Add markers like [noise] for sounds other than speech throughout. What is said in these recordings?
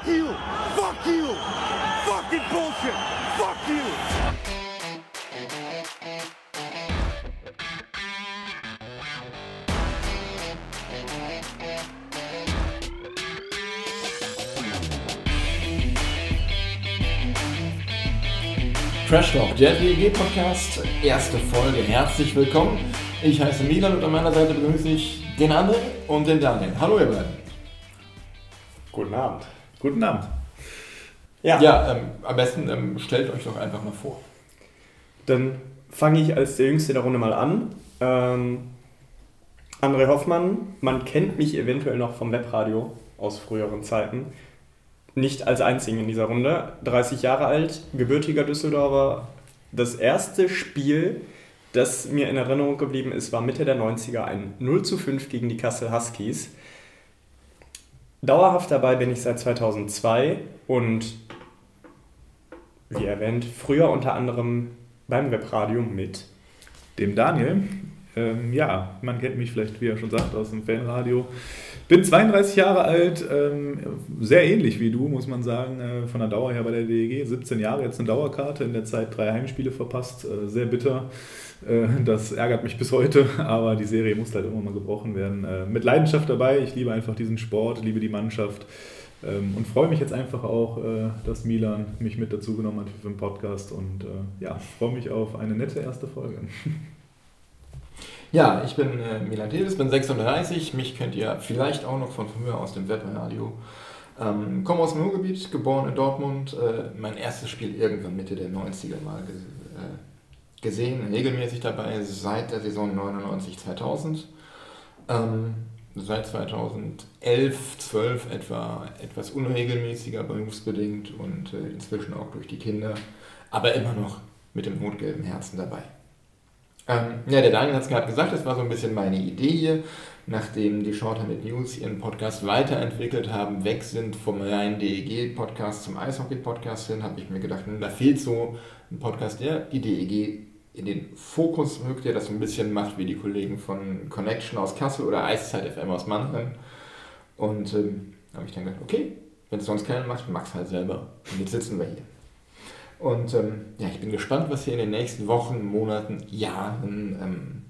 Fuck you! Fuck you! Fucking bullshit! Fuck you! Trash Talk, der DEG Podcast, erste Folge. Herzlich willkommen. Ich heiße Milan und an meiner Seite begrüße ich den André und den Daniel. Hallo ihr beiden. Guten Abend. Guten Abend. Ja, Ja, ähm, am besten ähm, stellt euch doch einfach mal vor. dann fange ich als der Jüngste der Runde mal an. Ähm, André Hoffmann, man kennt mich eventuell noch vom Webradio aus früheren Zeiten. Nicht als einzigen in dieser Runde. 30 Jahre alt, gebürtiger Düsseldorfer. Das erste Spiel, das mir in Erinnerung geblieben ist, war Mitte der 90er ein 0 zu 5 gegen die Kassel Huskies. Dauerhaft dabei bin ich seit 2002 und wie erwähnt, früher unter anderem beim Webradio mit. Dem Daniel. Ähm, ja, man kennt mich vielleicht, wie er schon sagt, aus dem Fanradio. Bin 32 Jahre alt, ähm, sehr ähnlich wie du, muss man sagen, äh, von der Dauer her bei der DEG. 17 Jahre, jetzt eine Dauerkarte, in der Zeit drei Heimspiele verpasst. Äh, sehr bitter. Äh, das ärgert mich bis heute, [laughs] aber die Serie muss halt immer mal gebrochen werden. Mit Leidenschaft dabei, ich liebe einfach diesen Sport, liebe die Mannschaft. Ähm, und freue mich jetzt einfach auch, dass Milan mich mit dazu genommen hat für den Podcast und ja, freue mich auf eine nette erste Folge. [laughs] Ja, ich bin äh, Milan Tevis, bin 36. Mich kennt ihr vielleicht auch noch von früher aus dem Webradio. Ähm, komme aus dem Ruhrgebiet, geboren in Dortmund. Äh, mein erstes Spiel irgendwann Mitte der 90er mal ges äh, gesehen, regelmäßig dabei seit der Saison 99-2000. Ähm, seit 2011, 12 etwa etwas unregelmäßiger berufsbedingt und äh, inzwischen auch durch die Kinder, aber immer noch mit dem rot-gelben Herzen dabei. Ähm, ja, der Daniel hat es gerade gesagt, das war so ein bisschen meine Idee hier, nachdem die Shorthanded News ihren Podcast weiterentwickelt haben, weg sind vom reinen DEG-Podcast zum Eishockey-Podcast hin, habe ich mir gedacht, hm, da fehlt so ein Podcast, der die DEG in den Fokus rückt, der das so ein bisschen macht wie die Kollegen von Connection aus Kassel oder Eiszeit FM aus Mannheim. Und ähm, habe ich dann gedacht, okay, wenn es sonst keiner macht, mach's halt selber. Und jetzt sitzen wir hier. Und ähm, ja, ich bin gespannt, was hier in den nächsten Wochen, Monaten, Jahren ähm,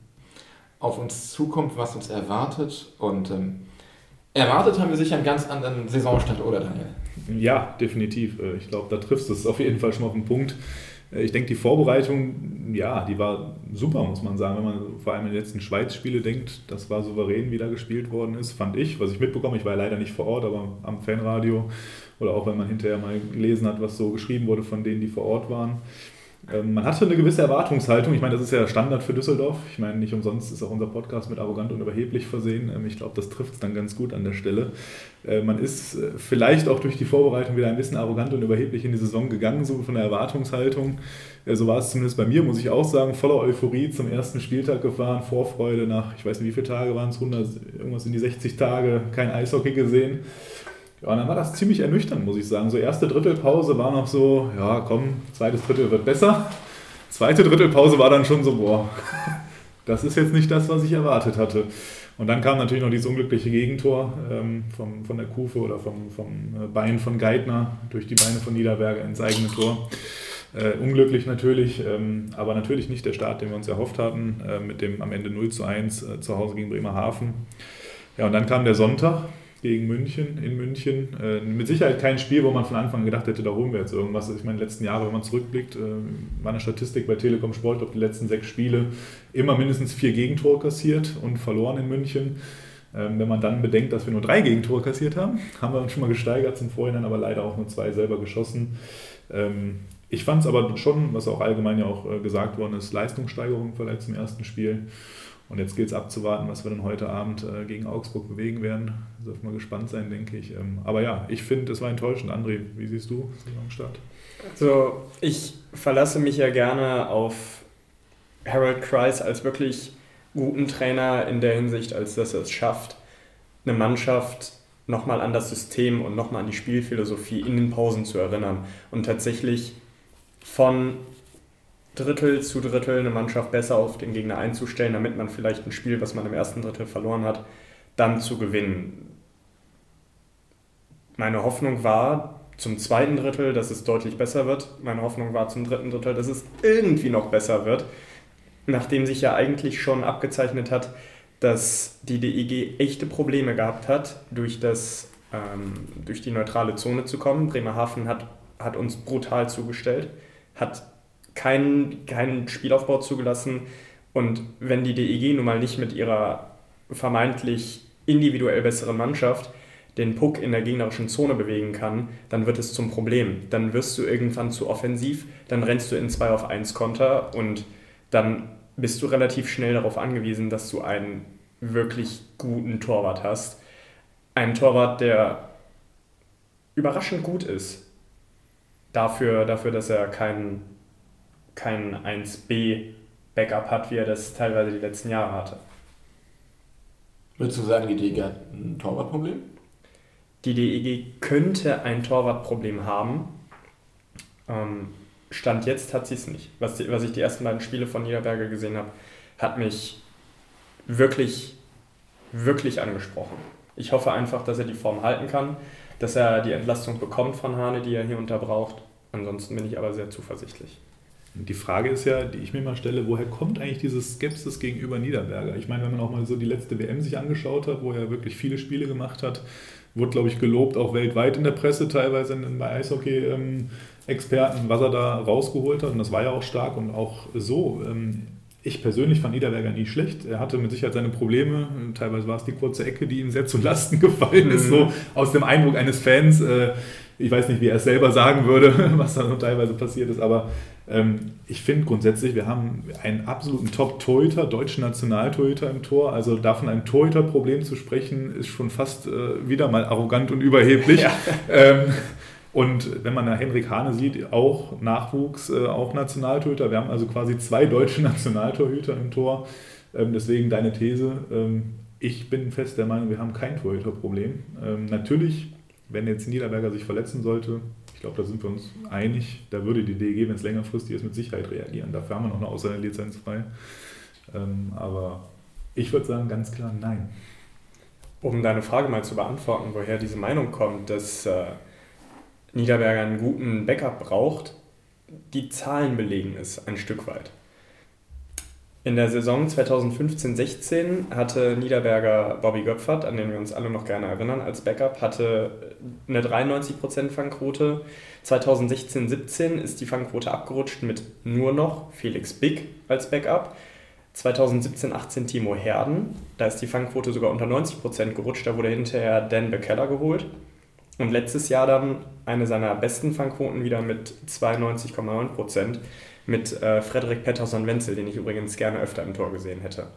auf uns zukommt, was uns erwartet. Und ähm, erwartet haben wir sicher einen ganz anderen Saisonstart, oder Daniel? Ja, definitiv. Äh, Ich glaube, da triffst du es auf jeden Fall schon auf den Punkt. Äh, Ich denke, die Vorbereitung, ja, die war super, muss man sagen. Wenn man vor allem an die letzten Schweiz-Spiele denkt, das war souverän, wie da gespielt worden ist, fand ich. Was ich mitbekomme, ich war leider nicht vor Ort, aber am Fanradio oder auch wenn man hinterher mal gelesen hat, was so geschrieben wurde von denen, die vor Ort waren. Ähm, Man hatte eine gewisse Erwartungshaltung. Ich meine, das ist ja Standard für Düsseldorf. Ich meine, nicht umsonst ist auch unser Podcast mit arrogant und überheblich versehen. Ähm, Ich glaube, das trifft es dann ganz gut an der Stelle. Äh, Man ist äh, vielleicht auch durch die Vorbereitung wieder ein bisschen arrogant und überheblich in die Saison gegangen, so von der Erwartungshaltung. Äh, So war es zumindest bei mir, muss ich auch sagen. Voller Euphorie zum ersten Spieltag gefahren, Vorfreude nach, ich weiß nicht, wie viele Tage waren es, 100, irgendwas in die 60 Tage, kein Eishockey gesehen. Ja, und dann war das ziemlich ernüchternd, muss ich sagen. So erste Drittelpause war noch so, ja komm, zweites Drittel wird besser. Zweite Drittelpause war dann schon so, boah, [laughs] das ist jetzt nicht das, was ich erwartet hatte. Und dann kam natürlich noch dieses unglückliche Gegentor ähm, vom, von der Kufe oder vom, vom äh, Bein von Geithner durch die Beine von Niederberger ins eigene Tor. Äh, unglücklich natürlich, ähm, aber natürlich nicht der Start, den wir uns erhofft hatten, äh, mit dem am Ende 0 zu 1 äh, zu Hause gegen Bremerhaven. Ja, und dann kam der Sonntag gegen München, in München. Äh, mit Sicherheit kein Spiel, wo man von Anfang an gedacht hätte, da holen wir jetzt irgendwas. Ich meine, die letzten Jahre, wenn man zurückblickt, äh, war eine Statistik bei Telekom Sport, auf die letzten sechs Spiele immer mindestens vier Gegentore kassiert und verloren in München. Ähm, wenn man dann bedenkt, dass wir nur drei Gegentore kassiert haben, [laughs] haben wir uns schon mal gesteigert zum Vorhinein, aber leider auch nur zwei selber geschossen. Ähm, ich fand es aber schon, was auch allgemein ja auch äh, gesagt worden ist, Leistungssteigerung vielleicht zum ersten Spiel. Und jetzt gilt es abzuwarten, was wir dann heute Abend äh, gegen Augsburg bewegen werden. Dürfen wir gespannt sein, denke ich. Ähm, aber ja, ich finde, es war enttäuschend. André, wie siehst du Saisonstart? Also, ich verlasse mich ja gerne auf Harold Kreis als wirklich guten Trainer in der Hinsicht, als dass er es schafft, eine Mannschaft nochmal an das System und nochmal an die Spielphilosophie in den Pausen zu erinnern und tatsächlich von Drittel zu Drittel eine Mannschaft besser auf den Gegner einzustellen, damit man vielleicht ein Spiel, was man im ersten Drittel verloren hat, dann zu gewinnen. meine Hoffnung war zum zweiten Drittel, dass es deutlich besser wird. Meine Hoffnung war zum dritten Drittel, dass es irgendwie noch besser wird. Nachdem sich ja eigentlich schon abgezeichnet hat, dass die DEG echte Probleme gehabt hat, durch, das, ähm, durch die neutrale Zone zu kommen. Bremerhaven hat, hat uns brutal zugestellt, hat keinen, keinen Spielaufbau zugelassen. Und wenn die DEG nun mal nicht mit ihrer vermeintlich individuell besseren Mannschaft den Puck in der gegnerischen Zone bewegen kann, dann wird es zum Problem. Dann wirst du irgendwann zu offensiv, dann rennst du in 2 auf 1 Konter und dann bist du relativ schnell darauf angewiesen, dass du einen wirklich guten Torwart hast. Einen Torwart, der überraschend gut ist. Dafür, dafür dass er kein, kein 1B-Backup hat, wie er das teilweise die letzten Jahre hatte. Würdest du sagen, die DEG hat ein Torwartproblem? Die DEG könnte ein Torwartproblem haben. Ähm, Stand jetzt hat sie es nicht. Was, die, was ich die ersten beiden Spiele von Niederberger gesehen habe, hat mich wirklich, wirklich angesprochen. Ich hoffe einfach, dass er die Form halten kann, dass er die Entlastung bekommt von Hane, die er hier unter braucht. Ansonsten bin ich aber sehr zuversichtlich. Die Frage ist ja, die ich mir mal stelle, woher kommt eigentlich diese Skepsis gegenüber Niederberger? Ich meine, wenn man auch mal so die letzte WM sich angeschaut hat, wo er wirklich viele Spiele gemacht hat, wurde, glaube ich, gelobt, auch weltweit in der Presse, teilweise bei Eishockey-Experten, was er da rausgeholt hat. Und das war ja auch stark und auch so. Ähm, ich persönlich fand Niederberger nie schlecht. Er hatte mit Sicherheit seine Probleme. Teilweise war es die kurze Ecke, die ihm sehr zu Lasten [laughs] gefallen ist, mhm. so aus dem Eindruck eines Fans. Äh, ich weiß nicht, wie er es selber sagen würde, [laughs] was da noch teilweise passiert ist, aber ähm, ich finde grundsätzlich, wir haben einen absoluten Top-Torhüter, deutschen Nationaltorhüter im Tor. Also da von einem Torhüter-Problem zu sprechen, ist schon fast äh, wieder mal arrogant und überheblich. Ja. Ähm, und wenn man da Henrik Hane sieht, auch Nachwuchs, äh, auch Nationaltorhüter. Wir haben also quasi zwei deutsche [laughs] Nationaltorhüter im Tor. Ähm, deswegen deine These. Ähm, ich bin fest der Meinung, wir haben kein Torhüterproblem. Ähm, natürlich, wenn jetzt Niederberger sich verletzen sollte, ich glaube, da sind wir uns einig, da würde die DEG, wenn es längerfristig ist, mit Sicherheit reagieren. Dafür haben wir noch eine Außerlizenz frei. Ähm, aber ich würde sagen, ganz klar nein. Um deine Frage mal zu beantworten, woher diese Meinung kommt, dass äh, Niederberger einen guten Backup braucht, die Zahlen belegen es ein Stück weit. In der Saison 2015-16 hatte Niederberger Bobby Göpfert, an den wir uns alle noch gerne erinnern, als Backup, hatte eine 93% Fangquote. 2016-17 ist die Fangquote abgerutscht mit nur noch Felix Big als Backup. 2017-18 Timo Herden, da ist die Fangquote sogar unter 90% gerutscht, da wurde hinterher Dan Bekeller geholt. Und letztes Jahr dann eine seiner besten Fangquoten wieder mit 92,9% mit äh, Frederik Pettersson-Wenzel, den ich übrigens gerne öfter im Tor gesehen hätte.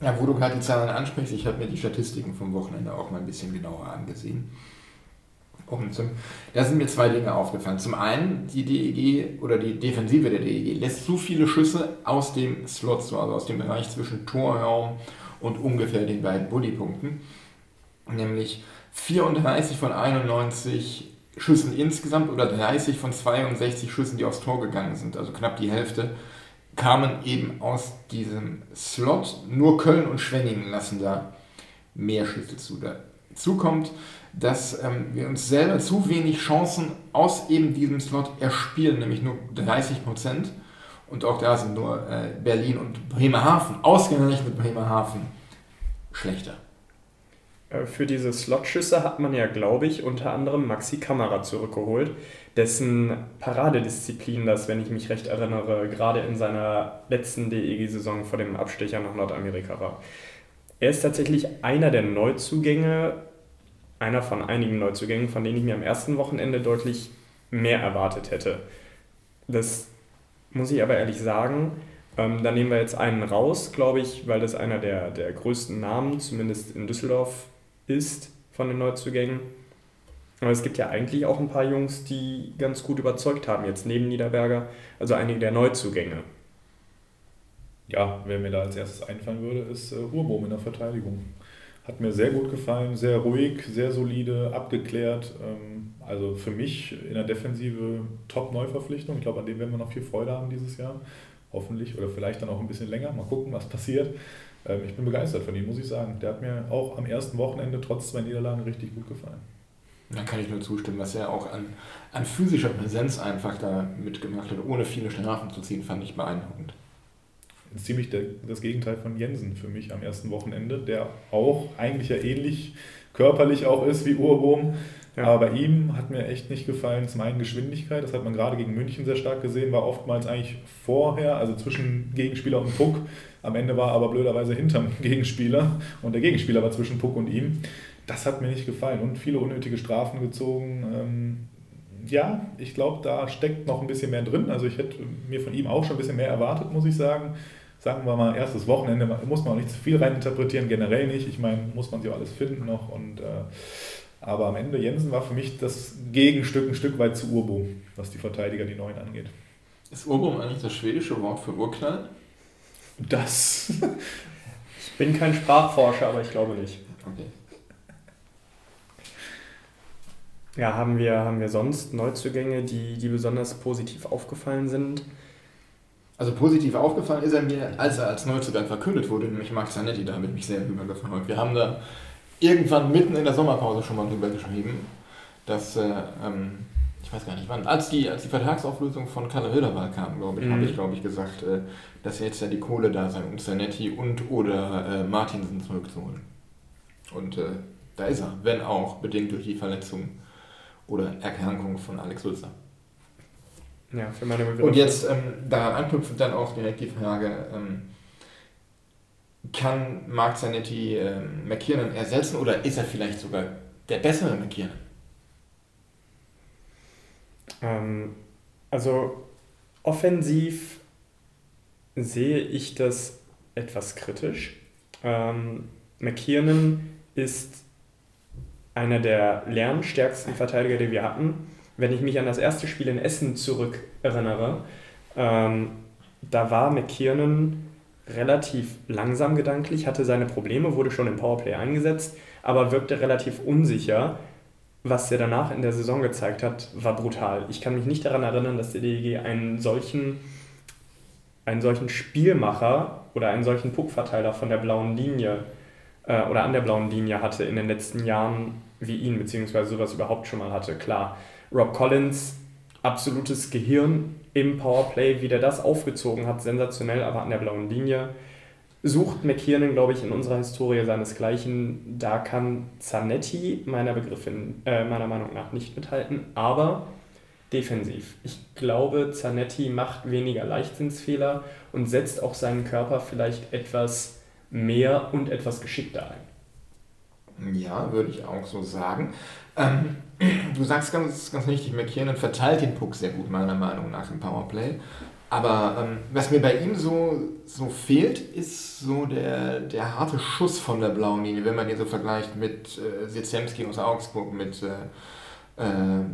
Ja, wo du gerade die Zahlen ansprichst, ich habe mir die Statistiken vom Wochenende auch mal ein bisschen genauer angesehen. Und zum, da sind mir zwei Dinge aufgefallen. Zum einen, die DEG oder die Defensive der DEG lässt zu viele Schüsse aus dem Slot, also aus dem Bereich zwischen Torraum und ungefähr den beiden Bullypunkten. Nämlich 34 von 91 Schüssen insgesamt oder 30 von 62 Schüssen, die aufs Tor gegangen sind, also knapp die Hälfte, kamen eben aus diesem Slot. Nur Köln und Schwenningen lassen da mehr Schüsse zu. Dazu kommt, dass ähm, wir uns selber zu wenig Chancen aus eben diesem Slot erspielen, nämlich nur 30 Prozent. Und auch da sind nur äh, Berlin und Bremerhaven, ausgerechnet Bremerhaven, schlechter. Äh, für diese Slotschüsse hat man ja, glaube ich, unter anderem Maxi Kamera zurückgeholt, dessen Paradedisziplin das, wenn ich mich recht erinnere, gerade in seiner letzten DEG-Saison vor dem Abstecher nach Nordamerika war. Er ist tatsächlich einer der Neuzugänge, einer von einigen Neuzugängen, von denen ich mir am ersten Wochenende deutlich mehr erwartet hätte. Das muss ich aber ehrlich sagen. Ähm, da nehmen wir jetzt einen raus, glaube ich, weil das einer der, der größten Namen, zumindest in Düsseldorf, ist von den Neuzugängen. Aber es gibt ja eigentlich auch ein paar Jungs, die ganz gut überzeugt haben, jetzt neben Niederberger, also einige der Neuzugänge. Ja, wer mir da als erstes einfallen würde, ist äh, in der Verteidigung. Hat mir sehr gut gefallen, sehr ruhig, sehr solide, abgeklärt. Ähm, also für mich in der Defensive Top-Neuverpflichtung. Ich glaube, an dem werden wir noch viel Freude haben dieses Jahr. Hoffentlich oder vielleicht dann auch ein bisschen länger. Mal gucken, was passiert. Ähm, ich bin begeistert von ihm, muss ich sagen. Der hat mir auch am ersten Wochenende trotz zwei Niederlagen richtig gut gefallen. Da kann ich nur zustimmen, was er auch an, an physischer Präsenz einfach da mitgemacht hat, ohne viele Strafen zu ziehen, fand ich beeindruckend. Ziemlich der, das Gegenteil von Jensen für mich am ersten Wochenende, der auch eigentlich ja ähnlich körperlich auch ist wie Urbohm. Ja. Aber bei ihm hat mir echt nicht gefallen, zum einen Geschwindigkeit, das hat man gerade gegen München sehr stark gesehen, war oftmals eigentlich vorher, also zwischen Gegenspieler und Puck. Am Ende war er aber blöderweise hinterm [laughs] Gegenspieler und der Gegenspieler war zwischen Puck und ihm. Das hat mir nicht gefallen und viele unnötige Strafen gezogen. Ähm, ja, ich glaube, da steckt noch ein bisschen mehr drin. Also ich hätte mir von ihm auch schon ein bisschen mehr erwartet, muss ich sagen. Sagen wir mal, erstes Wochenende muss man auch nicht zu viel reininterpretieren, generell nicht. Ich meine, muss man sich auch alles finden noch und äh, aber am Ende, Jensen war für mich das Gegenstück ein Stück weit zu Urboom, was die Verteidiger, die Neuen angeht. Ist Urboom eigentlich das schwedische Wort für Urknall? Das. ich bin kein Sprachforscher, aber ich glaube nicht. Okay. Ja, haben wir, haben wir sonst Neuzugänge, die, die besonders positiv aufgefallen sind? Also positiv aufgefallen ist er mir, als er als Neuzugang verkündet wurde, nämlich Max Zanetti, da habe ich mich sehr übergefreut. Wir haben da irgendwann mitten in der Sommerpause schon mal drüber geschrieben, dass, äh, ähm, ich weiß gar nicht wann, als die, als die Vertragsauflösung von Kalle Hilderwald kam, glaube ich, mhm. habe ich, glaube ich, gesagt, äh, dass jetzt ja die Kohle da sei, um Zanetti und oder äh, Martinsen zurückzuholen. Und äh, da ist er, wenn auch bedingt durch die Verletzung oder Erkrankung von Alex Sulzer. Ja, für meine Begriffe. Und jetzt ähm, daran anknüpfend dann auch direkt die Frage, ähm, kann Mark Zanetti äh, McKiernan ersetzen oder ist er vielleicht sogar der bessere McKiernan? Ähm, also offensiv sehe ich das etwas kritisch. Ähm, McKiernan ist einer der lernstärksten Verteidiger, die wir hatten. Wenn ich mich an das erste Spiel in Essen zurück erinnere, ähm, da war McKiernan relativ langsam gedanklich, hatte seine Probleme, wurde schon im Powerplay eingesetzt, aber wirkte relativ unsicher. Was er danach in der Saison gezeigt hat, war brutal. Ich kann mich nicht daran erinnern, dass der DEG einen solchen, einen solchen Spielmacher oder einen solchen Puckverteiler von der blauen Linie äh, oder an der blauen Linie hatte in den letzten Jahren wie ihn, beziehungsweise sowas überhaupt schon mal hatte. Klar, Rob Collins, absolutes Gehirn im Powerplay, wie der das aufgezogen hat, sensationell, aber an der blauen Linie. Sucht McKiernan, glaube ich, in unserer Historie seinesgleichen. Da kann Zanetti meiner, Begriffin, äh, meiner Meinung nach nicht mithalten, aber defensiv. Ich glaube, Zanetti macht weniger Leichtsinnsfehler und setzt auch seinen Körper vielleicht etwas mehr und etwas geschickter ein. Ja, würde ich auch so sagen. Ähm, [clears throat] du sagst ganz, ganz richtig, McKiernan verteilt den Puck sehr gut, meiner Meinung nach, im Powerplay. Aber ähm, was mir bei ihm so, so fehlt, ist so der, der harte Schuss von der blauen Linie, wenn man ihn so vergleicht mit äh, Sitzemski aus Augsburg, mit äh, äh,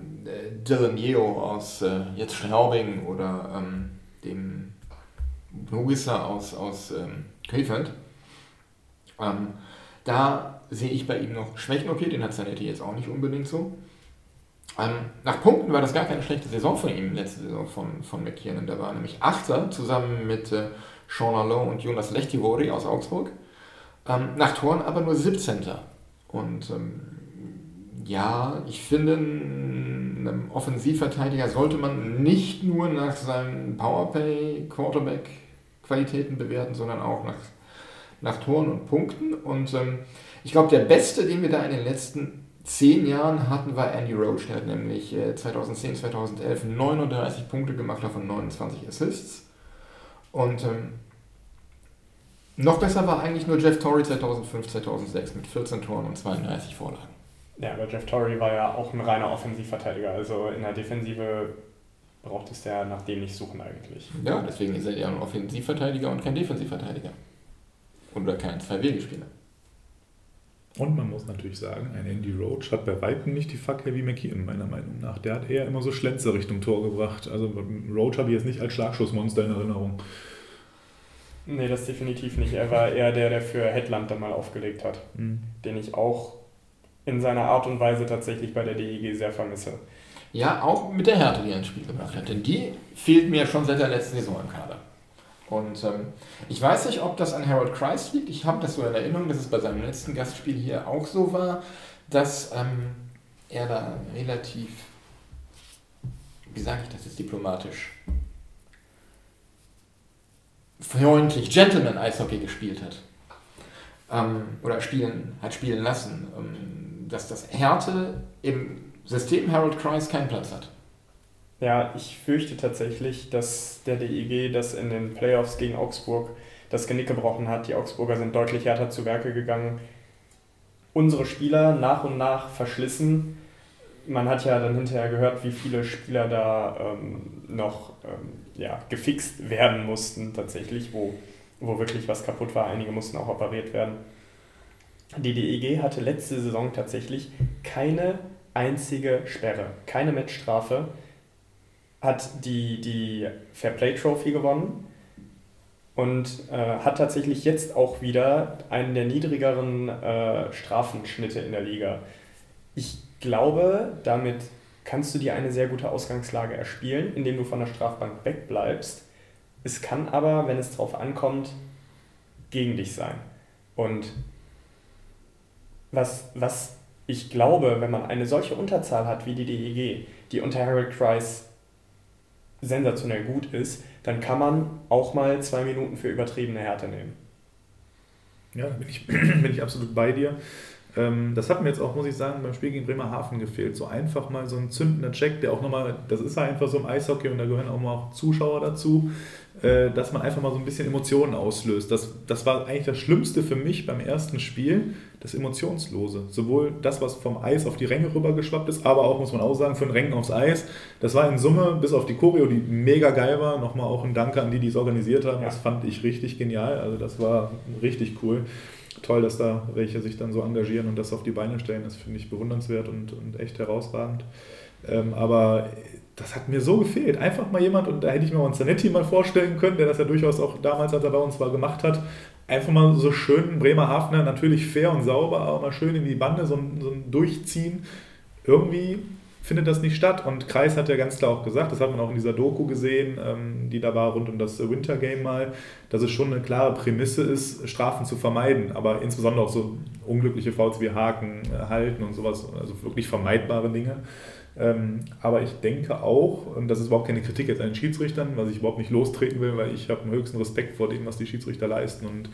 Dylan Yeo aus äh, jetzt Straubing oder ähm, dem Nugisser aus, aus ähm, Krefeld. Ähm, da sehe ich bei ihm noch Schwächen. Okay, den hat Zanetti jetzt auch nicht unbedingt so. Ähm, nach Punkten war das gar keine schlechte Saison von ihm, letzte Saison von, von McKiernan. Der war nämlich Achter zusammen mit äh, Sean Alon und Jonas Lechtivori aus Augsburg. Ähm, nach Toren aber nur 17. Und ähm, ja, ich finde, einem Offensivverteidiger sollte man nicht nur nach seinen Powerplay-Quarterback-Qualitäten bewerten, sondern auch nach nach Toren und Punkten. Und ähm, ich glaube, der beste, den wir da in den letzten zehn Jahren hatten, war Andy Roach. Der hat nämlich äh, 2010, 2011 39 Punkte gemacht, davon 29 Assists. Und ähm, noch besser war eigentlich nur Jeff Torrey 2005, 2006 mit 14 Toren und 32 Vorlagen. Ja, aber Jeff Torrey war ja auch ein reiner Offensivverteidiger. Also in der Defensive braucht es ja nach dem nicht suchen eigentlich. Ja, deswegen ist er ja ein Offensivverteidiger und kein Defensivverteidiger. Oder kein Zwei-Wege-Spieler. Und man muss natürlich sagen, ein Andy Roach hat bei Weitem nicht die Fackel wie McKeon, meiner Meinung nach. Der hat eher immer so Schlenzer Richtung Tor gebracht. Also Roach habe ich jetzt nicht als Schlagschussmonster in Erinnerung. Nee, das definitiv nicht. Er war eher der, der für Headland dann mal aufgelegt hat. Mhm. Den ich auch in seiner Art und Weise tatsächlich bei der DEG sehr vermisse. Ja, auch mit der Härte, die er ins Spiel gebracht hat. Denn die fehlt mir schon seit der letzten Saison im Kader. Und ähm, ich weiß nicht, ob das an Harold Christ liegt. Ich habe das so in Erinnerung, dass es bei seinem letzten Gastspiel hier auch so war, dass ähm, er da relativ, wie sage ich das jetzt diplomatisch, freundlich Gentleman-Eishockey gespielt hat. Ähm, oder spielen, hat spielen lassen. Ähm, dass das Härte im System Harold Christ keinen Platz hat. Ja, ich fürchte tatsächlich, dass der DEG das in den Playoffs gegen Augsburg das Genick gebrochen hat. Die Augsburger sind deutlich härter zu Werke gegangen. Unsere Spieler nach und nach verschlissen. Man hat ja dann hinterher gehört, wie viele Spieler da ähm, noch ähm, ja, gefixt werden mussten, tatsächlich, wo, wo wirklich was kaputt war. Einige mussten auch operiert werden. Die DEG hatte letzte Saison tatsächlich keine einzige Sperre, keine Matchstrafe hat die, die Fair Play Trophy gewonnen und äh, hat tatsächlich jetzt auch wieder einen der niedrigeren äh, Strafenschnitte in der Liga. Ich glaube, damit kannst du dir eine sehr gute Ausgangslage erspielen, indem du von der Strafbank wegbleibst. Es kann aber, wenn es darauf ankommt, gegen dich sein. Und was, was ich glaube, wenn man eine solche Unterzahl hat wie die DEG, die unter Harold Kreis sensationell gut ist, dann kann man auch mal zwei Minuten für übertriebene Härte nehmen. Ja, da bin ich, [clears throat] bin ich absolut bei dir. Ähm, das hat mir jetzt auch, muss ich sagen, beim Spiel gegen Bremerhaven gefehlt. So einfach mal so ein zündender Check, der auch nochmal, das ist ja einfach so im Eishockey und da gehören auch mal Zuschauer dazu, dass man einfach mal so ein bisschen Emotionen auslöst. Das, das war eigentlich das Schlimmste für mich beim ersten Spiel, das Emotionslose. Sowohl das, was vom Eis auf die Ränge rübergeschwappt ist, aber auch, muss man auch sagen, von Rängen aufs Eis. Das war in Summe, bis auf die Choreo, die mega geil war, nochmal auch ein Danke an die, die es organisiert haben. Ja. Das fand ich richtig genial. Also das war richtig cool. Toll, dass da welche sich dann so engagieren und das auf die Beine stellen. Das finde ich bewundernswert und, und echt herausragend. Ähm, aber das hat mir so gefehlt. Einfach mal jemand, und da hätte ich mir einen Zanetti mal vorstellen können, der das ja durchaus auch damals, als er bei uns war, gemacht hat, einfach mal so schön Bremerhavener, natürlich fair und sauber, aber mal schön in die Bande, so ein, so ein Durchziehen. Irgendwie findet das nicht statt. Und Kreis hat ja ganz klar auch gesagt, das hat man auch in dieser Doku gesehen, ähm, die da war rund um das Winter Game mal, dass es schon eine klare Prämisse ist, Strafen zu vermeiden, aber insbesondere auch so unglückliche Fouls wie Haken, äh, Halten und sowas, also wirklich vermeidbare Dinge. Ähm, aber ich denke auch, und das ist überhaupt keine Kritik jetzt an den Schiedsrichtern, was ich überhaupt nicht lostreten will, weil ich habe einen höchsten Respekt vor dem, was die Schiedsrichter leisten. Und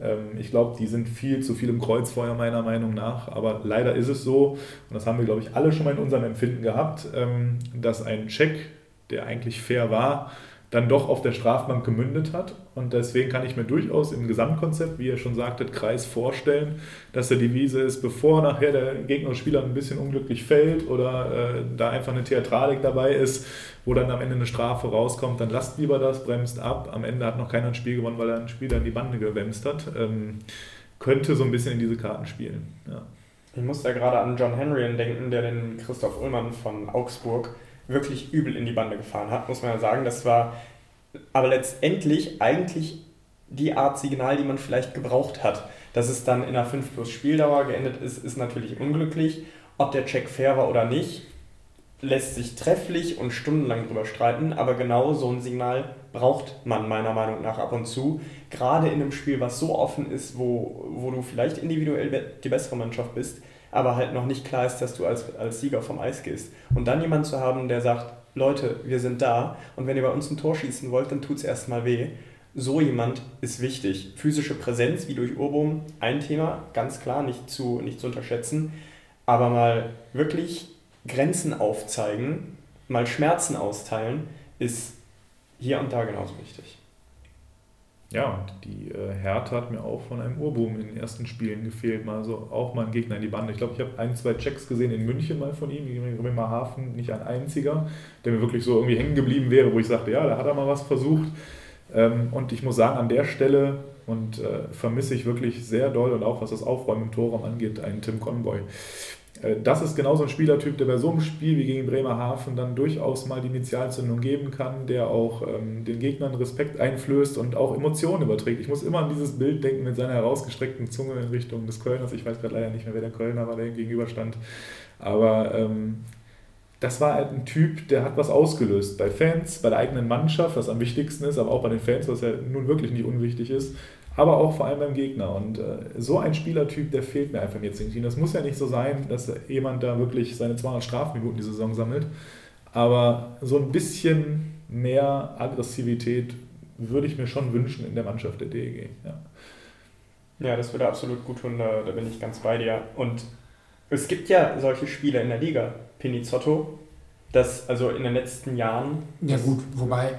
ähm, ich glaube, die sind viel zu viel im Kreuzfeuer meiner Meinung nach. Aber leider ist es so, und das haben wir, glaube ich, alle schon mal in unserem Empfinden gehabt, ähm, dass ein Check, der eigentlich fair war, dann doch auf der Strafbank gemündet hat. Und deswegen kann ich mir durchaus im Gesamtkonzept, wie ihr schon sagtet, Kreis vorstellen, dass der Devise ist, bevor nachher der gegnerische Spieler ein bisschen unglücklich fällt oder äh, da einfach eine Theatralik dabei ist, wo dann am Ende eine Strafe rauskommt, dann lasst lieber das, bremst ab. Am Ende hat noch keiner ein Spiel gewonnen, weil er ein Spieler in die Bande gewämst hat. Ähm, könnte so ein bisschen in diese Karten spielen. Ja. Ich muss da gerade an John Henry denken, der den Christoph Ullmann von Augsburg wirklich übel in die Bande gefahren hat, muss man ja sagen. Das war aber letztendlich eigentlich die Art Signal, die man vielleicht gebraucht hat. Dass es dann in einer 5 plus Spieldauer geendet ist, ist natürlich unglücklich. Ob der Check fair war oder nicht, lässt sich trefflich und stundenlang drüber streiten, aber genau so ein Signal braucht man meiner Meinung nach ab und zu. Gerade in einem Spiel, was so offen ist, wo, wo du vielleicht individuell die bessere Mannschaft bist, aber halt noch nicht klar ist, dass du als, als Sieger vom Eis gehst. Und dann jemand zu haben, der sagt, Leute, wir sind da und wenn ihr bei uns ein Tor schießen wollt, dann tut es erstmal weh. So jemand ist wichtig. Physische Präsenz, wie durch Urbum, ein Thema, ganz klar, nicht zu, nicht zu unterschätzen. Aber mal wirklich Grenzen aufzeigen, mal Schmerzen austeilen, ist hier und da genauso wichtig. Ja, und die äh, Härte hat mir auch von einem Urboom in den ersten Spielen gefehlt. Mal so auch mal ein Gegner in die Bande. Ich glaube, ich habe ein, zwei Checks gesehen in München mal von ihm, gegen Bremerhaven, nicht ein einziger, der mir wirklich so irgendwie hängen geblieben wäre, wo ich sagte, ja, da hat er mal was versucht. Ähm, und ich muss sagen, an der Stelle und äh, vermisse ich wirklich sehr doll und auch was das Aufräumen im Torraum angeht, einen Tim Conboy. Äh, das ist genauso ein Spielertyp, der bei so einem Spiel wie gegen Bremerhaven dann durchaus mal die Initialzündung geben kann, der auch ähm, den Gegnern Respekt einflößt und auch Emotionen überträgt. Ich muss immer an dieses Bild denken mit seiner herausgestreckten Zunge in Richtung des Kölners. Ich weiß gerade leider nicht mehr, wer der Kölner war, der ihm gegenüberstand. Aber ähm, das war halt ein Typ, der hat was ausgelöst bei Fans, bei der eigenen Mannschaft, was am wichtigsten ist, aber auch bei den Fans, was ja nun wirklich nicht unwichtig ist, aber auch vor allem beim Gegner. Und äh, so ein Spielertyp, der fehlt mir einfach jetzt irgendwie. Das muss ja nicht so sein, dass jemand da wirklich seine 200 Strafminuten die Saison sammelt, aber so ein bisschen mehr Aggressivität würde ich mir schon wünschen in der Mannschaft der DEG. Ja, ja das würde absolut gut tun, da, da bin ich ganz bei dir. Und es gibt ja solche Spiele in der Liga. Pinizotto, das also in den letzten Jahren. Ja, gut, wobei,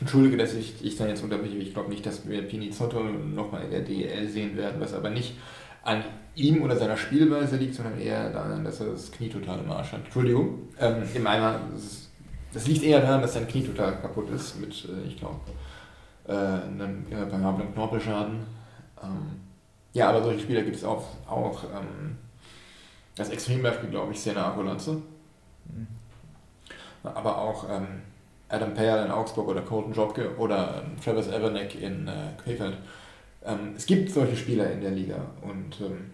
entschuldige, dass ich, ich dann jetzt unterbreche, ich glaube nicht, dass wir Pinizotto nochmal in der DL sehen werden, was aber nicht an ihm oder seiner Spielweise liegt, sondern eher daran, dass er das Knie total im Arsch hat. Entschuldigung, ähm, im Eimer, das, das, liegt eher daran, dass sein Knie total kaputt ist, mit, äh, ich glaube, äh, einem irreparablen Knorpelschaden. Ähm, ja, aber solche Spieler gibt es auch, auch ähm, das Extrembeispiel, glaube ich, Sena Agolanze. Mhm. Aber auch ähm, Adam Payer in Augsburg oder Colton Jobke oder ähm, Travis Everneck in äh, Krefeld. Ähm, es gibt solche Spieler in der Liga und ähm,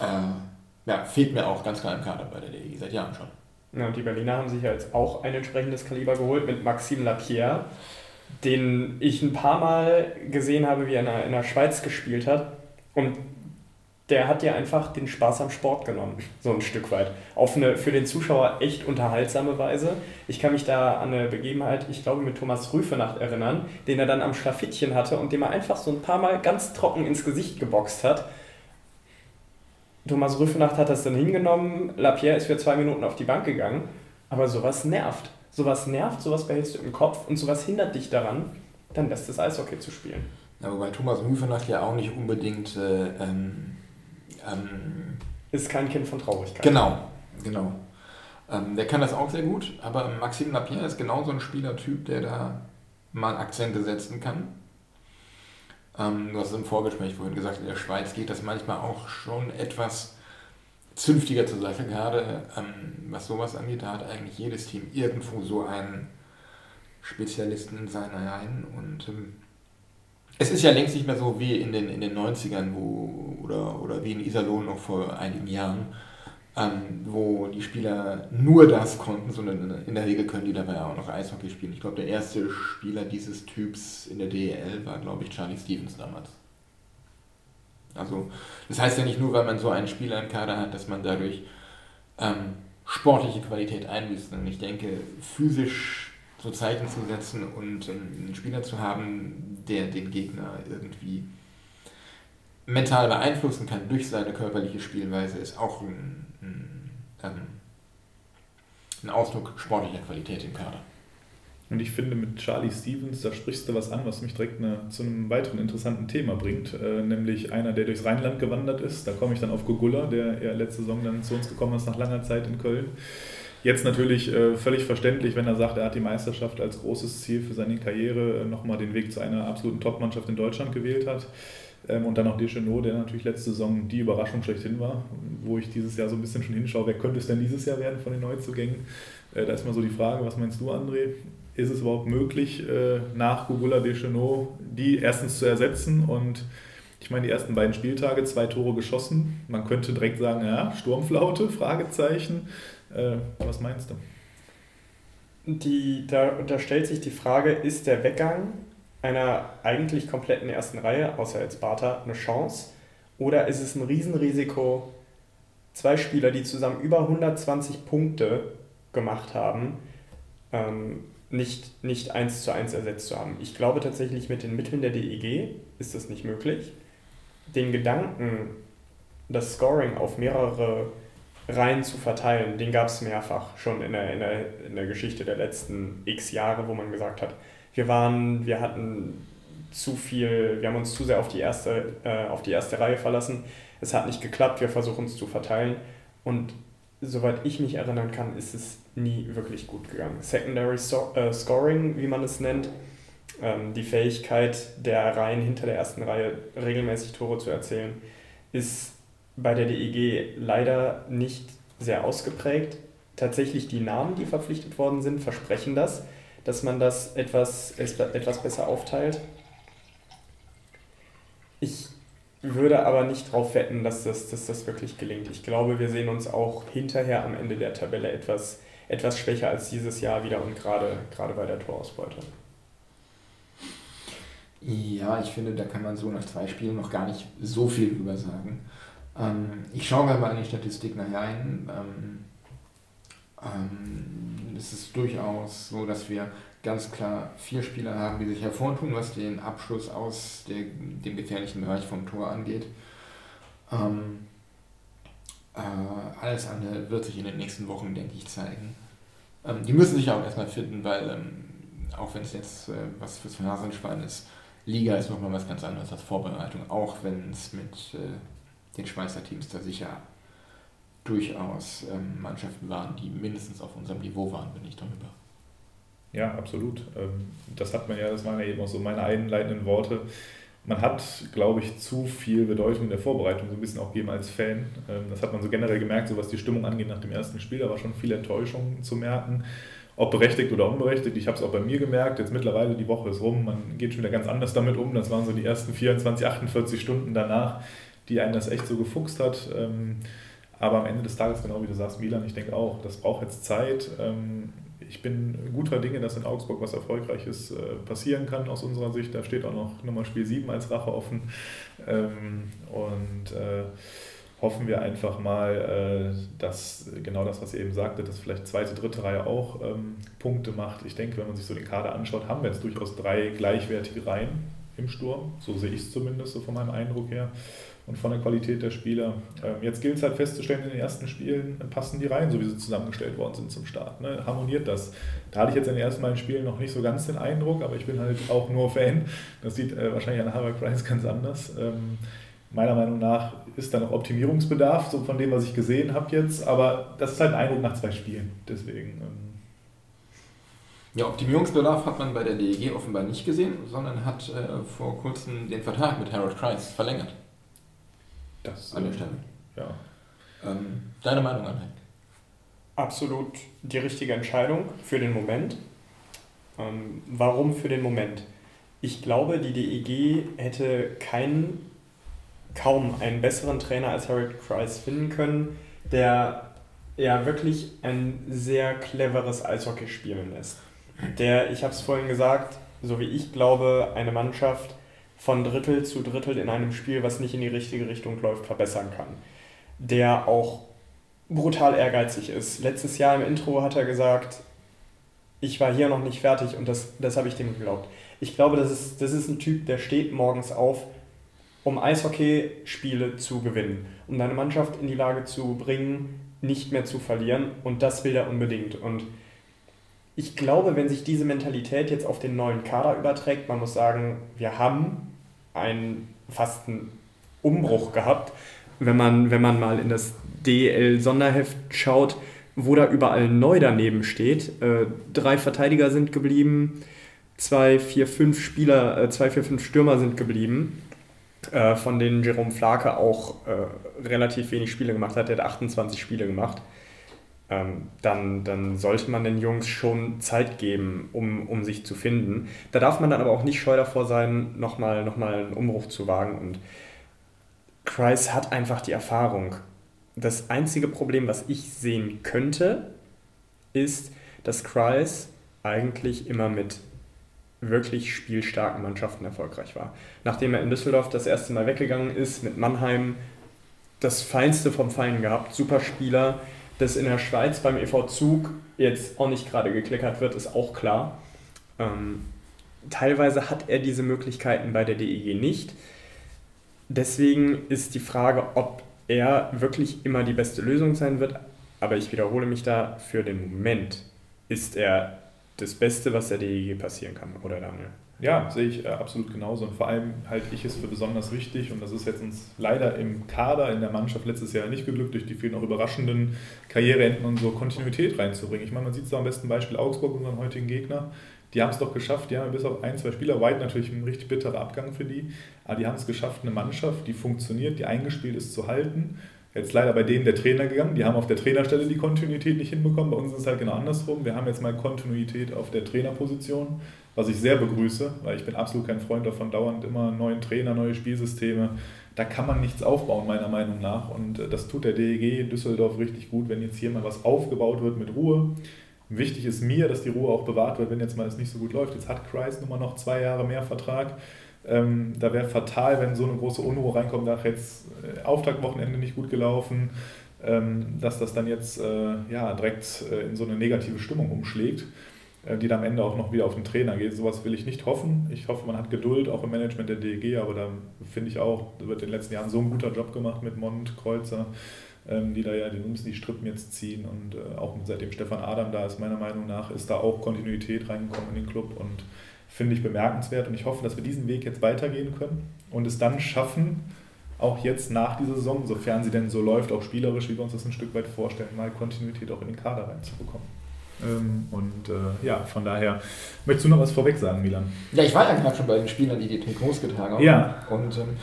äh, ja, fehlt mir auch ganz klar im Kader bei der DEG seit Jahren schon. Ja, und die Berliner haben sich ja jetzt auch ein entsprechendes Kaliber geholt mit Maxime Lapierre, den ich ein paar Mal gesehen habe, wie er in der, in der Schweiz gespielt hat. Und der hat ja einfach den Spaß am Sport genommen, so ein Stück weit. Auf eine für den Zuschauer echt unterhaltsame Weise. Ich kann mich da an eine Begebenheit, ich glaube mit Thomas Rüfenacht erinnern, den er dann am Schlafittchen hatte und dem er einfach so ein paar Mal ganz trocken ins Gesicht geboxt hat. Thomas Rüfenacht hat das dann hingenommen, Lapierre ist für zwei Minuten auf die Bank gegangen, aber sowas nervt. Sowas nervt, sowas behältst du im Kopf und sowas hindert dich daran, lässt das Eishockey zu spielen. Ja, wobei Thomas Rüfenacht ja auch nicht unbedingt äh, ähm ähm, ist kein Kind von Traurigkeit. Genau, genau. Ähm, der kann das auch sehr gut, aber Maxime Lapierre ist genau so ein Spielertyp, der da mal Akzente setzen kann. Ähm, du hast es im Vorgespräch vorhin gesagt, in der Schweiz geht das manchmal auch schon etwas zünftiger zur Sache, gerade ähm, was sowas angeht. Da hat eigentlich jedes Team irgendwo so einen Spezialisten in seiner Reihen und ähm, es ist ja längst nicht mehr so wie in den, in den 90ern wo, oder, oder wie in Iserlohn noch vor einigen Jahren, ähm, wo die Spieler nur das konnten, sondern in der Regel können die dabei auch noch Eishockey spielen. Ich glaube, der erste Spieler dieses Typs in der DEL war, glaube ich, Charlie Stevens damals. Also, das heißt ja nicht nur, weil man so einen Spieler im Kader hat, dass man dadurch ähm, sportliche Qualität einbüßt. Und ich denke, physisch so Zeichen zu setzen und einen Spieler zu haben, der den Gegner irgendwie mental beeinflussen kann durch seine körperliche Spielweise, ist auch ein, ein, ähm, ein Ausdruck sportlicher Qualität im Kader. Und ich finde, mit Charlie Stevens, da sprichst du was an, was mich direkt eine, zu einem weiteren interessanten Thema bringt, äh, nämlich einer, der durchs Rheinland gewandert ist. Da komme ich dann auf Gogulla, der ja letzte Saison dann zu uns gekommen ist nach langer Zeit in Köln. Jetzt natürlich äh, völlig verständlich, wenn er sagt, er hat die Meisterschaft als großes Ziel für seine Karriere äh, nochmal den Weg zu einer absoluten Topmannschaft in Deutschland gewählt hat. Ähm, und dann noch Deschenot, der natürlich letzte Saison die Überraschung schlechthin war, wo ich dieses Jahr so ein bisschen schon hinschaue, wer könnte es denn dieses Jahr werden von den Neuzugängen? Äh, da ist mal so die Frage, was meinst du, André? Ist es überhaupt möglich, äh, nach Gugula Deschenot die erstens zu ersetzen und ich meine, die ersten beiden Spieltage, zwei Tore geschossen. Man könnte direkt sagen, ja, Sturmflaute, Fragezeichen. Äh, was meinst du? Die, da, da stellt sich die Frage, ist der Weggang einer eigentlich kompletten ersten Reihe, außer jetzt Bartha, eine Chance? Oder ist es ein Riesenrisiko, zwei Spieler, die zusammen über 120 Punkte gemacht haben, ähm, nicht, nicht eins zu eins ersetzt zu haben? Ich glaube tatsächlich, mit den Mitteln der DEG ist das nicht möglich. Den Gedanken, das Scoring auf mehrere rein zu verteilen, den gab es mehrfach schon in der, in, der, in der Geschichte der letzten x Jahre, wo man gesagt hat, wir waren, wir hatten zu viel, wir haben uns zu sehr auf die erste, äh, auf die erste Reihe verlassen. Es hat nicht geklappt, wir versuchen es zu verteilen. Und soweit ich mich erinnern kann, ist es nie wirklich gut gegangen. Secondary so äh, Scoring, wie man es nennt, ähm, die Fähigkeit der Reihen hinter der ersten Reihe regelmäßig Tore zu erzielen, ist bei der DEG leider nicht sehr ausgeprägt. Tatsächlich die Namen, die verpflichtet worden sind, versprechen das, dass man das etwas, etwas besser aufteilt. Ich würde aber nicht darauf wetten, dass das, dass das wirklich gelingt. Ich glaube, wir sehen uns auch hinterher am Ende der Tabelle etwas, etwas schwächer als dieses Jahr wieder und gerade, gerade bei der Torausbeute. Ja, ich finde, da kann man so nach zwei Spielen noch gar nicht so viel drüber sagen. Ähm, ich schaue mal in die Statistik nachher ein. Ähm, ähm, es ist durchaus so, dass wir ganz klar vier Spieler haben, die sich hervortun, was den Abschluss aus der, dem gefährlichen Bereich vom Tor angeht. Ähm, äh, alles andere wird sich in den nächsten Wochen, denke ich, zeigen. Ähm, die müssen sich auch erstmal finden, weil ähm, auch wenn es jetzt äh, was fürs Phrasenschwein ist, Liga ist nochmal was ganz anderes als Vorbereitung, auch wenn es mit äh, den Schweizer Teams da sicher durchaus ähm, Mannschaften waren, die mindestens auf unserem Niveau waren, bin ich darüber. Ja, absolut. Ähm, das hat man ja, das waren ja eben auch so meine einleitenden Worte. Man hat, glaube ich, zu viel Bedeutung in der Vorbereitung so ein bisschen auch gegeben als Fan. Ähm, das hat man so generell gemerkt, so was die Stimmung angeht nach dem ersten Spiel. Da war schon viel Enttäuschung zu merken ob berechtigt oder unberechtigt. Ich habe es auch bei mir gemerkt, jetzt mittlerweile die Woche ist rum, man geht schon wieder ganz anders damit um. Das waren so die ersten 24, 48 Stunden danach, die einen das echt so gefuchst hat. Aber am Ende des Tages, genau wie du sagst, Milan, ich denke auch, das braucht jetzt Zeit. Ähm, ich bin guter Dinge, dass in Augsburg was Erfolgreiches äh, passieren kann aus unserer Sicht. Da steht auch noch Nummer Spiel 7 als Rache offen. Ähm, und äh, hoffen wir einfach mal, äh, dass genau das, was ihr eben sagte, dass vielleicht zweite, dritte Reihe auch ähm, Punkte macht. Ich denke, wenn man sich so den Kader anschaut, haben wir jetzt durchaus drei gleichwertige Reihen im Sturm. So sehe ich es zumindest, so von meinem Eindruck her und von der Qualität der Spieler. Ähm, jetzt gilt es halt festzustellen, in den ersten Spielen passen die Reihen, so wie sie zusammengestellt worden sind zum Start. Ne? Harmoniert das? Da hatte ich jetzt in den ersten beiden Spielen noch nicht so ganz den Eindruck, aber ich bin halt auch nur Fan. Das sieht äh, wahrscheinlich an Harvard Price ganz anders. Ähm, meiner Meinung nach ist da noch Optimierungsbedarf, so von dem, was ich gesehen habe jetzt, aber das ist halt ein Eindruck nach zwei Spielen. Deswegen. Ähm ja, Optimierungsbedarf hat man bei der DEG offenbar nicht gesehen, sondern hat äh, vor kurzem den Vertrag mit Harold Kreis verlängert. Das an der Stelle. Ja. Ähm, deine Meinung, Anhang? Absolut die richtige Entscheidung für den Moment. Ähm, warum für den Moment? Ich glaube, die DEG hätte keinen kaum einen besseren Trainer als Harold Kreis finden können, der ja wirklich ein sehr cleveres Eishockey spielen lässt. Der, ich habe es vorhin gesagt, so wie ich glaube, eine Mannschaft von Drittel zu Drittel in einem Spiel, was nicht in die richtige Richtung läuft, verbessern kann. Der auch brutal ehrgeizig ist. Letztes Jahr im Intro hat er gesagt, ich war hier noch nicht fertig und das, das habe ich dem geglaubt. Ich glaube, das ist, das ist ein Typ, der steht morgens auf, um Eishockeyspiele zu gewinnen, um deine Mannschaft in die Lage zu bringen, nicht mehr zu verlieren. Und das will er unbedingt. Und ich glaube, wenn sich diese Mentalität jetzt auf den neuen Kader überträgt, man muss sagen, wir haben einen fast einen Umbruch gehabt, wenn man, wenn man mal in das DL-Sonderheft schaut, wo da überall neu daneben steht. Äh, drei Verteidiger sind geblieben, zwei, vier, fünf Spieler, äh, zwei, vier, fünf Stürmer sind geblieben. Äh, von denen Jerome Flake auch äh, relativ wenig Spiele gemacht hat. Er hat 28 Spiele gemacht. Ähm, dann, dann sollte man den Jungs schon Zeit geben, um, um sich zu finden. Da darf man dann aber auch nicht scheu davor sein, nochmal noch mal einen Umbruch zu wagen. Und Kreis hat einfach die Erfahrung. Das einzige Problem, was ich sehen könnte, ist, dass Kreis eigentlich immer mit wirklich spielstarken Mannschaften erfolgreich war. Nachdem er in Düsseldorf das erste Mal weggegangen ist, mit Mannheim das Feinste vom Feinen gehabt, super Spieler. Dass in der Schweiz beim EV Zug jetzt auch nicht gerade gekleckert wird, ist auch klar. Ähm, teilweise hat er diese Möglichkeiten bei der DEG nicht. Deswegen ist die Frage, ob er wirklich immer die beste Lösung sein wird. Aber ich wiederhole mich da, für den Moment ist er das Beste, was der DEG passieren kann, oder Daniel? Ja, sehe ich äh, absolut genauso. Und vor allem halte ich es für besonders wichtig, und das ist jetzt uns leider im Kader, in der Mannschaft letztes Jahr nicht geglückt, durch die vielen auch überraschenden Karriereenden und so Kontinuität reinzubringen. Ich meine, man sieht es am besten Beispiel Augsburg, unseren heutigen Gegner. Die haben es doch geschafft, ja, bis auf ein, zwei Spieler, White natürlich ein richtig bitterer Abgang für die, aber die haben es geschafft, eine Mannschaft, die funktioniert, die eingespielt ist, zu halten Jetzt leider bei denen der Trainer gegangen. Die haben auf der Trainerstelle die Kontinuität nicht hinbekommen. Bei uns ist es halt genau andersrum. Wir haben jetzt mal Kontinuität auf der Trainerposition, was ich sehr begrüße, weil ich bin absolut kein Freund davon, dauernd immer neuen Trainer, neue Spielsysteme. da kann man nichts aufbauen, meiner Meinung nach. Und äh, das tut der DEG Düsseldorf richtig gut, wenn jetzt hier mal was aufgebaut wird mit Ruhe. Wichtig ist mir, dass die Ruhe auch bewahrt wird, wenn jetzt mal es nicht so gut läuft. Jetzt hat Kreis nun mal noch zwei Jahre mehr Vertrag. Ähm, da wäre fatal, wenn so eine große Unruhe reinkommt, nach jetzt äh, Auftaktwochenende nicht gut gelaufen, ähm, dass das dann jetzt äh, ja, direkt äh, in so eine negative Stimmung umschlägt, äh, die dann am Ende auch noch wieder auf den Trainer geht. Sowas will ich nicht hoffen. Ich hoffe, man hat Geduld, auch im Management der DEG, aber da finde ich auch, wird in den letzten Jahren so ein guter Job gemacht mit Mond, Kreuzer, ähm, die da ja Ums die Strippen jetzt ziehen und äh, auch seitdem Stefan Adam da ist, meiner Meinung nach, ist da auch Kontinuität reingekommen in den Club und finde ich bemerkenswert und ich hoffe, dass wir diesen Weg jetzt weitergehen können und es dann schaffen, auch jetzt nach dieser Saison, sofern sie denn so läuft, auch spielerisch, wie wir uns das ein Stück weit vorstellen, mal Kontinuität auch in den Kader reinzubekommen. Ähm, und äh, ja, von daher, möchtest du noch was vorweg sagen, Milan? Ja, ich war ja gerade schon bei den Spielern, die die Trikots getragen haben. Ja. Und ähm,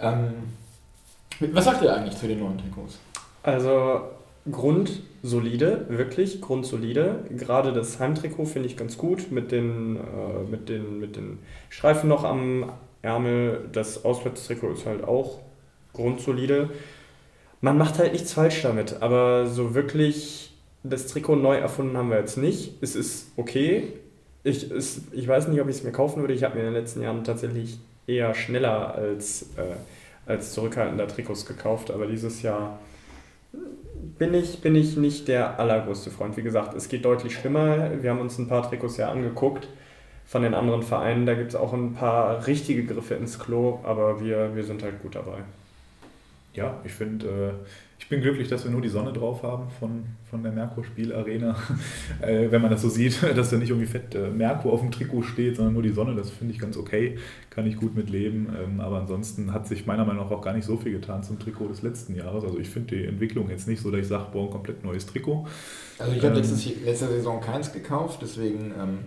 ähm, was sagt ihr eigentlich zu den neuen Trikots? Also grundsolide, wirklich grundsolide. Gerade das Heimtrikot finde ich ganz gut mit den, äh, mit, den, mit den Streifen noch am Ärmel. Das Auswärtstrikot ist halt auch grundsolide. Man macht halt nichts falsch damit, aber so wirklich das Trikot neu erfunden haben wir jetzt nicht. Es ist okay. Ich, es, ich weiß nicht, ob ich es mir kaufen würde. Ich habe mir in den letzten Jahren tatsächlich eher schneller als, äh, als zurückhaltender Trikots gekauft, aber dieses Jahr bin ich, bin ich nicht der allergrößte Freund. Wie gesagt, es geht deutlich schlimmer. Wir haben uns ein paar Trikots ja angeguckt von den anderen Vereinen. Da gibt es auch ein paar richtige Griffe ins Klo, aber wir, wir sind halt gut dabei. Ja, ich finde, äh, bin glücklich, dass wir nur die Sonne drauf haben von, von der Merkur Spielarena. [laughs] äh, wenn man das so sieht, [laughs] dass da nicht irgendwie fett äh, Merkur auf dem Trikot steht, sondern nur die Sonne, das finde ich ganz okay, kann ich gut mit leben. Ähm, aber ansonsten hat sich meiner Meinung nach auch gar nicht so viel getan zum Trikot des letzten Jahres. Also ich finde die Entwicklung jetzt nicht so, dass ich sage, boah, ein komplett neues Trikot. Also ich habe ähm, letzte Saison keins gekauft, deswegen ähm,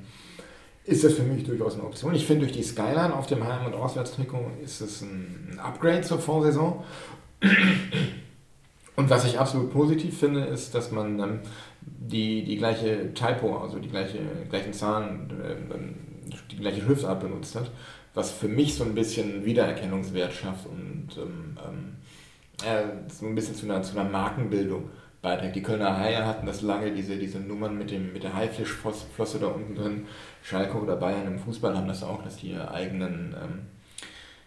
ist das für mich durchaus eine Option. Ich finde, durch die Skyline auf dem Heim- und Auswärtstrikot ist es ein Upgrade zur Vorsaison. Und was ich absolut positiv finde, ist, dass man ähm, die, die gleiche Typo, also die gleiche, gleichen Zahlen, äh, die gleiche Schriftart benutzt hat, was für mich so ein bisschen Wiedererkennungswert schafft und ähm, äh, so ein bisschen zu einer, zu einer Markenbildung beiträgt. Die Kölner Haie hatten das lange, diese, diese Nummern mit, dem, mit der Haifischflosse da unten drin. Schalke oder Bayern im Fußball haben das auch, dass die ihr, eigenen, ähm,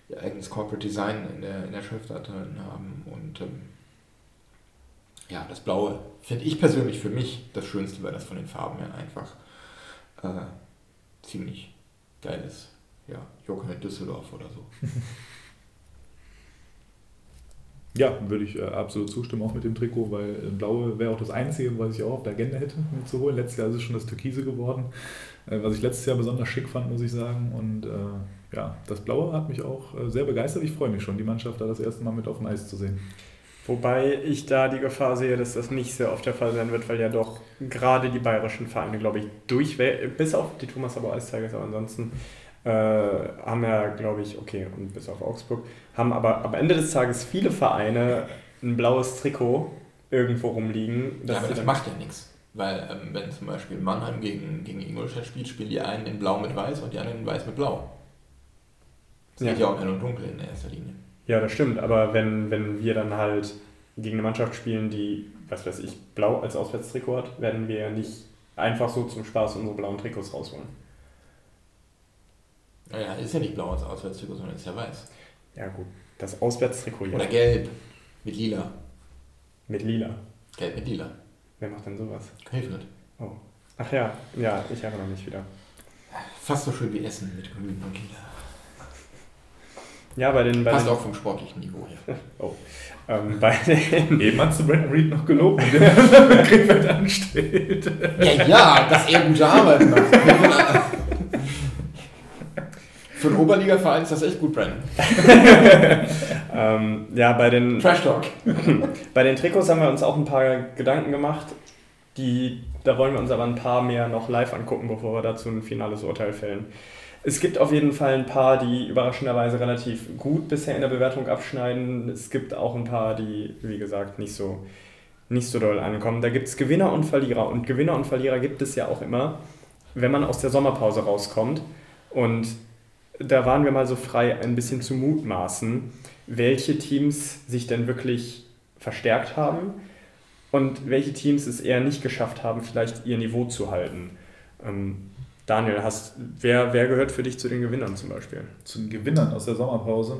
ihr eigenes Corporate Design in der, in der Schriftart haben. Und ähm, ja, das Blaue finde ich persönlich für mich das Schönste, weil das von den Farben her einfach äh, ziemlich geil ist. Ja, Jochen Düsseldorf oder so. [laughs] Ja, würde ich äh, absolut zustimmen, auch mit dem Trikot, weil äh, Blaue wäre auch das Einzige, was ich auch auf der Agenda hätte, mir zu holen. Letztes Jahr ist es schon das Türkise geworden, äh, was ich letztes Jahr besonders schick fand, muss ich sagen. Und äh, ja, das Blaue hat mich auch äh, sehr begeistert. Ich freue mich schon, die Mannschaft da das erste Mal mit auf dem Eis zu sehen. Wobei ich da die Gefahr sehe, dass das nicht sehr oft der Fall sein wird, weil ja doch gerade die bayerischen Vereine, glaube ich, durchweg, bis auf die Thomas aber Tigers, aber ansonsten äh, haben ja, glaube ich, okay, und bis auf Augsburg, haben aber am Ende des Tages viele Vereine ein blaues Trikot irgendwo rumliegen. Ja, aber das macht ja nichts. Weil ähm, wenn zum Beispiel Mannheim gegen, gegen Ingolstadt spielt, spielen die einen in blau mit weiß und die anderen in weiß mit blau. Es ja. geht ja auch hell und dunkel in erster Linie. Ja, das stimmt, aber wenn, wenn wir dann halt gegen eine Mannschaft spielen, die, was weiß ich, blau als Auswärtstrikot hat, werden wir ja nicht einfach so zum Spaß unsere blauen Trikots rausholen. Naja, ist ja nicht blau als Auswärtstrikot, sondern ist ja weiß. Ja, gut. Das Auswärtstrikot, ja. Oder gelb. Mit lila. Mit lila. Gelb mit lila. Wer macht denn sowas? Hilfrit. Oh. Ach ja, ja, ich erinnere mich wieder. Fast so schön wie Essen mit grün und lila. Ja, bei den. Bei Passt den, auch vom sportlichen Niveau her. [laughs] oh. Ähm, bei den [laughs] Eben hast du Brandon Reed noch gelobt, mit dem [laughs] er Krefeld ansteht. Ja, ja, dass er gute Arbeit macht. Für einen Oberliga-Verein ist das echt gut, Brandon. ähm, ja, bei den. Trash Talk. bei den Trikots haben wir uns auch ein paar Gedanken gemacht. Die, da wollen wir uns aber ein paar mehr noch live angucken, bevor wir dazu ein finales Urteil fällen. Es gibt auf jeden Fall ein paar, die überraschenderweise relativ gut bisher in der Bewertung abschneiden. Es gibt auch ein paar, die, wie gesagt, nicht so, nicht so doll ankommen. Da gibt es Gewinner und Verlierer. Und Gewinner und Verlierer gibt es ja auch immer, wenn man aus der Sommerpause rauskommt. Und da waren wir mal so frei, ein bisschen zu mutmaßen, welche Teams sich denn wirklich verstärkt haben und welche Teams es eher nicht geschafft haben, vielleicht ihr Niveau zu halten. Ähm, Daniel, hast, wer, wer gehört für dich zu den Gewinnern zum Beispiel? Zu den Gewinnern aus der Sommerpause?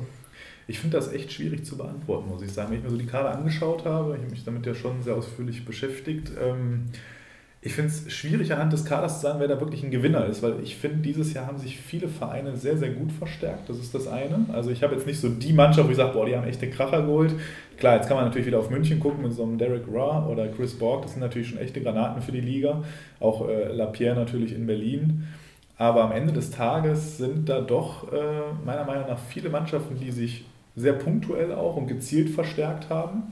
Ich finde das echt schwierig zu beantworten, muss ich sagen. Wenn ich mir so die Karte angeschaut habe, ich habe mich damit ja schon sehr ausführlich beschäftigt, ähm, ich finde es schwierig anhand des Kaders zu sagen, wer da wirklich ein Gewinner ist, weil ich finde, dieses Jahr haben sich viele Vereine sehr, sehr gut verstärkt. Das ist das eine. Also ich habe jetzt nicht so die Mannschaft, wo ich sage, boah, die haben echte Kracher geholt. Klar, jetzt kann man natürlich wieder auf München gucken mit so einem Derek Raw oder Chris Borg. Das sind natürlich schon echte Granaten für die Liga. Auch äh, Lapierre natürlich in Berlin. Aber am Ende des Tages sind da doch äh, meiner Meinung nach viele Mannschaften, die sich sehr punktuell auch und gezielt verstärkt haben.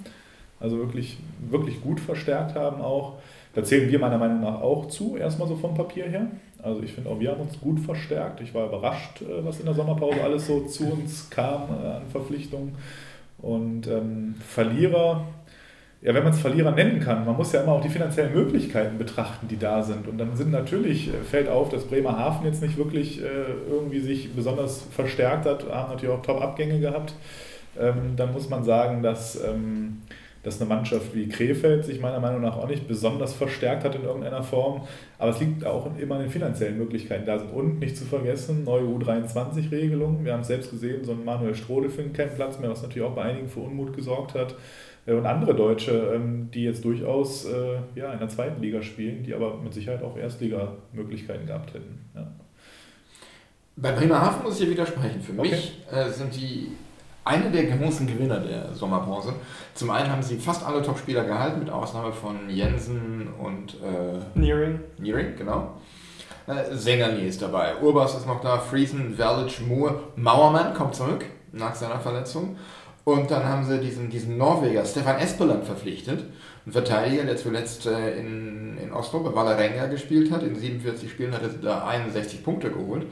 Also wirklich, wirklich gut verstärkt haben auch. Da zählen wir meiner Meinung nach auch zu, erstmal so vom Papier her. Also ich finde auch, wir haben uns gut verstärkt. Ich war überrascht, äh, was in der Sommerpause alles so zu uns kam äh, an Verpflichtungen. Und ähm, Verlierer, ja, wenn man es Verlierer nennen kann, man muss ja immer auch die finanziellen Möglichkeiten betrachten, die da sind. Und dann sind natürlich, äh, fällt auf, dass Bremerhaven jetzt nicht wirklich äh, irgendwie sich besonders verstärkt hat, haben natürlich auch Top-Abgänge gehabt. Ähm, dann muss man sagen, dass ähm, dass eine Mannschaft wie Krefeld sich meiner Meinung nach auch nicht besonders verstärkt hat in irgendeiner Form. Aber es liegt auch immer an den finanziellen Möglichkeiten da sind. Und nicht zu vergessen, neue U23-Regelung. Wir haben es selbst gesehen, so ein Manuel Strode findet keinen Platz mehr, was natürlich auch bei einigen für Unmut gesorgt hat. Äh, und andere Deutsche, ähm, die jetzt durchaus äh, ja, in der zweiten Liga spielen, die aber mit Sicherheit auch Erstliga-Möglichkeiten gehabt hätten. Ja. Bei Bremerhaven muss ich ja widersprechen. Für okay. mich äh, sind die eine der großen Gewinner der Sommerpause. Zum einen haben sie fast alle Topspieler gehalten, mit Ausnahme von Jensen und äh, Nearing. Nearing, genau. Äh, Sengani ist dabei, Urbas ist noch da, Friesen, Verlic, Moore, Mauermann kommt zurück nach seiner Verletzung. Und dann haben sie diesen, diesen Norweger Stefan Espeland verpflichtet, ein Verteidiger, der zuletzt äh, in, in Oslo bei Valerenga gespielt hat. In 47 Spielen hat er da 61 Punkte geholt.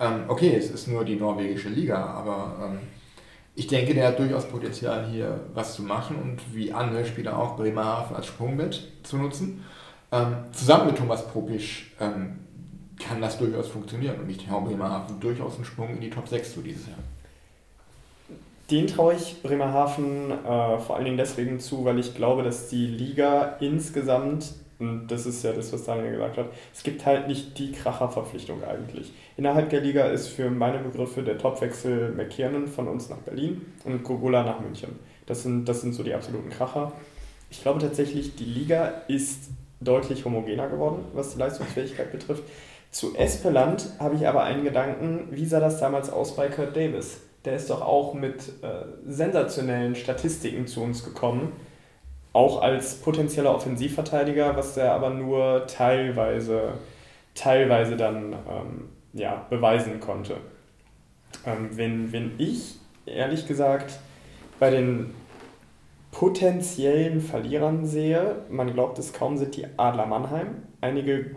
Ähm, okay, es ist nur die norwegische Liga, aber ähm, ich denke, der hat durchaus Potenzial hier was zu machen und wie andere Spieler auch Bremerhaven als Sprungbrett zu nutzen. Ähm, zusammen mit Thomas Popisch ähm, kann das durchaus funktionieren und ich traue Bremerhaven durchaus einen Sprung in die Top 6 zu dieses Jahr. Den traue ich Bremerhaven äh, vor allen Dingen deswegen zu, weil ich glaube, dass die Liga insgesamt und das ist ja das, was Daniel gesagt hat. Es gibt halt nicht die Kracherverpflichtung eigentlich. Innerhalb der Liga ist für meine Begriffe der Topwechsel McKiernan von uns nach Berlin und Gogula nach München. Das sind, das sind so die absoluten Kracher. Ich glaube tatsächlich, die Liga ist deutlich homogener geworden, was die Leistungsfähigkeit betrifft. Zu Espeland habe ich aber einen Gedanken, wie sah das damals aus bei Kurt Davis? Der ist doch auch mit äh, sensationellen Statistiken zu uns gekommen auch als potenzieller Offensivverteidiger, was er aber nur teilweise, teilweise dann ähm, ja, beweisen konnte. Ähm, wenn, wenn ich ehrlich gesagt bei den potenziellen Verlierern sehe, man glaubt es kaum, sind die Adler Mannheim. Einige,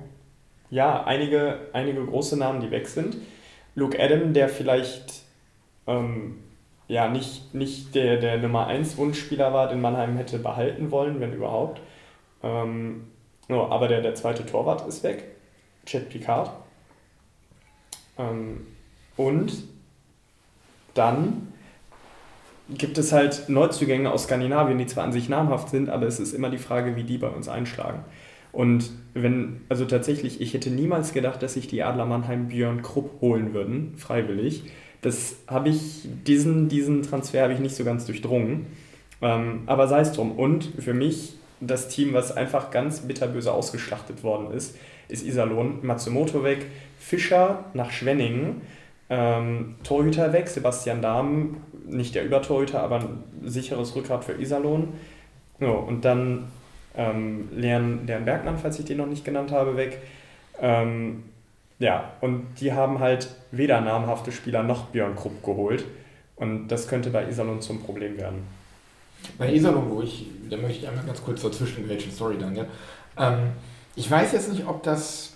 ja, einige, einige große Namen, die weg sind. Luke Adam, der vielleicht ähm, ja nicht, nicht der, der Nummer 1 Wunschspieler war, den Mannheim hätte behalten wollen, wenn überhaupt. Ähm, no, aber der, der zweite Torwart ist weg, Chet Picard. Ähm, und dann gibt es halt Neuzugänge aus Skandinavien, die zwar an sich namhaft sind, aber es ist immer die Frage, wie die bei uns einschlagen. Und wenn, also tatsächlich, ich hätte niemals gedacht, dass sich die Adler Mannheim Björn Krupp holen würden, freiwillig. Das habe ich, diesen, diesen Transfer habe ich nicht so ganz durchdrungen. Ähm, aber sei es drum. Und für mich das Team, was einfach ganz bitterböse ausgeschlachtet worden ist, ist Iserlohn. Matsumoto weg, Fischer nach Schwenningen, ähm, Torhüter weg, Sebastian Dahm, nicht der Übertorhüter, aber ein sicheres Rückgrat für Iserlohn. Ja, und dann ähm, Leon, Leon Bergmann, falls ich den noch nicht genannt habe, weg. Ähm, ja, und die haben halt weder namhafte Spieler noch Björn Krupp geholt. Und das könnte bei Iserlohn zum Problem werden. Bei Iserlohn, wo ich, da möchte ich einmal ganz kurz dazwischen grätschen, sorry Daniel. Ähm, ich weiß jetzt nicht, ob das,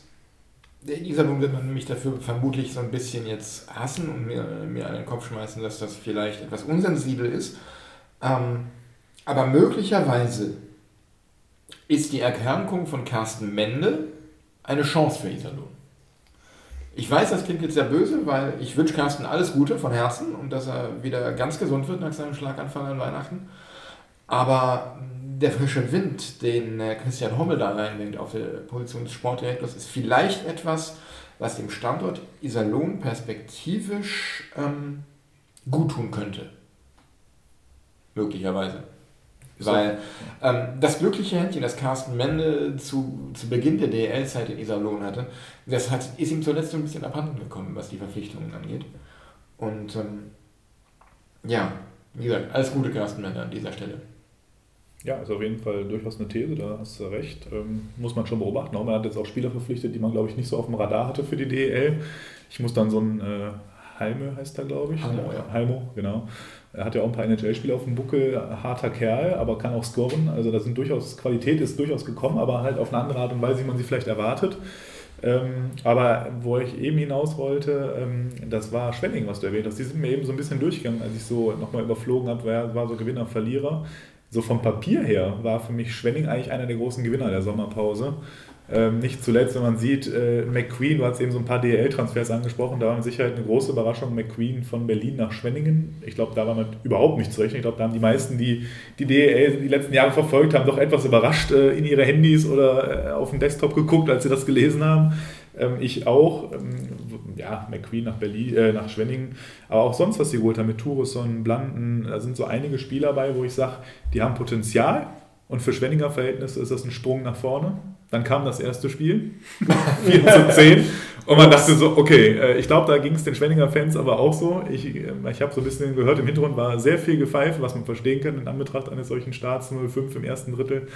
der Iserlohn wird man nämlich dafür vermutlich so ein bisschen jetzt hassen und mir, mir an den Kopf schmeißen, dass das vielleicht etwas unsensibel ist. Ähm, aber möglicherweise ist die Erkrankung von Carsten Mende eine Chance für Iserlohn. Ich weiß, das klingt jetzt sehr böse, weil ich wünsche Carsten alles Gute von Herzen und dass er wieder ganz gesund wird nach seinem Schlaganfall an Weihnachten. Aber der frische Wind, den äh, Christian Hommel da reinbringt auf der Position des Sportdirektors, ist vielleicht etwas, was dem Standort Iserlohn perspektivisch ähm, gut könnte. Möglicherweise. So. Weil ähm, das glückliche Händchen, das Carsten Mende zu, zu Beginn der DL-Zeit in Iserlohn hatte, das hat, ist ihm zuletzt so ein bisschen abhanden gekommen, was die Verpflichtungen angeht. Und ähm, ja, wie gesagt, alles Gute, Carsten Mende, an dieser Stelle. Ja, ist auf jeden Fall durchaus eine These, da hast du recht. Ähm, muss man schon beobachten. Man hat jetzt auch Spieler verpflichtet, die man, glaube ich, nicht so auf dem Radar hatte für die DEL. Ich muss dann so ein äh, Halme heißt er, glaube ich. Halmo, ja. Halmo, genau. Er hat ja auch ein paar NHL-Spiele auf dem Buckel, harter Kerl, aber kann auch scoren. Also da sind durchaus, Qualität ist durchaus gekommen, aber halt auf eine andere Art und Weise, wie man sie vielleicht erwartet. Ähm, aber wo ich eben hinaus wollte, ähm, das war Schwenning, was du erwähnt hast. Die sind mir eben so ein bisschen durchgegangen, als ich so nochmal überflogen habe, wer war so Gewinner, Verlierer so vom Papier her war für mich Schwenning eigentlich einer der großen Gewinner der Sommerpause. Ähm, nicht zuletzt, wenn man sieht, äh, McQueen, du hast eben so ein paar DL-Transfers angesprochen, da war mit Sicherheit eine große Überraschung, McQueen von Berlin nach Schwenningen. Ich glaube, da war man überhaupt nicht zu rechnen. Ich glaube, da haben die meisten, die die DL die letzten Jahre verfolgt haben, doch etwas überrascht äh, in ihre Handys oder äh, auf dem Desktop geguckt, als sie das gelesen haben. Ähm, ich auch. Ähm, ja, McQueen nach Berlin, äh, nach Schwenningen, aber auch sonst, was sie geholt haben mit Tourisson, Blanden, da sind so einige Spieler bei, wo ich sage, die haben Potenzial und für Schwenninger Verhältnisse ist das ein Sprung nach vorne. Dann kam das erste Spiel, [laughs] 4 zu 10. Und man dachte so, okay, äh, ich glaube, da ging es den Schwenninger Fans aber auch so. Ich, äh, ich habe so ein bisschen gehört, im Hintergrund war sehr viel Gepfeife, was man verstehen kann in Anbetracht eines solchen Starts 0-5 im ersten Drittel.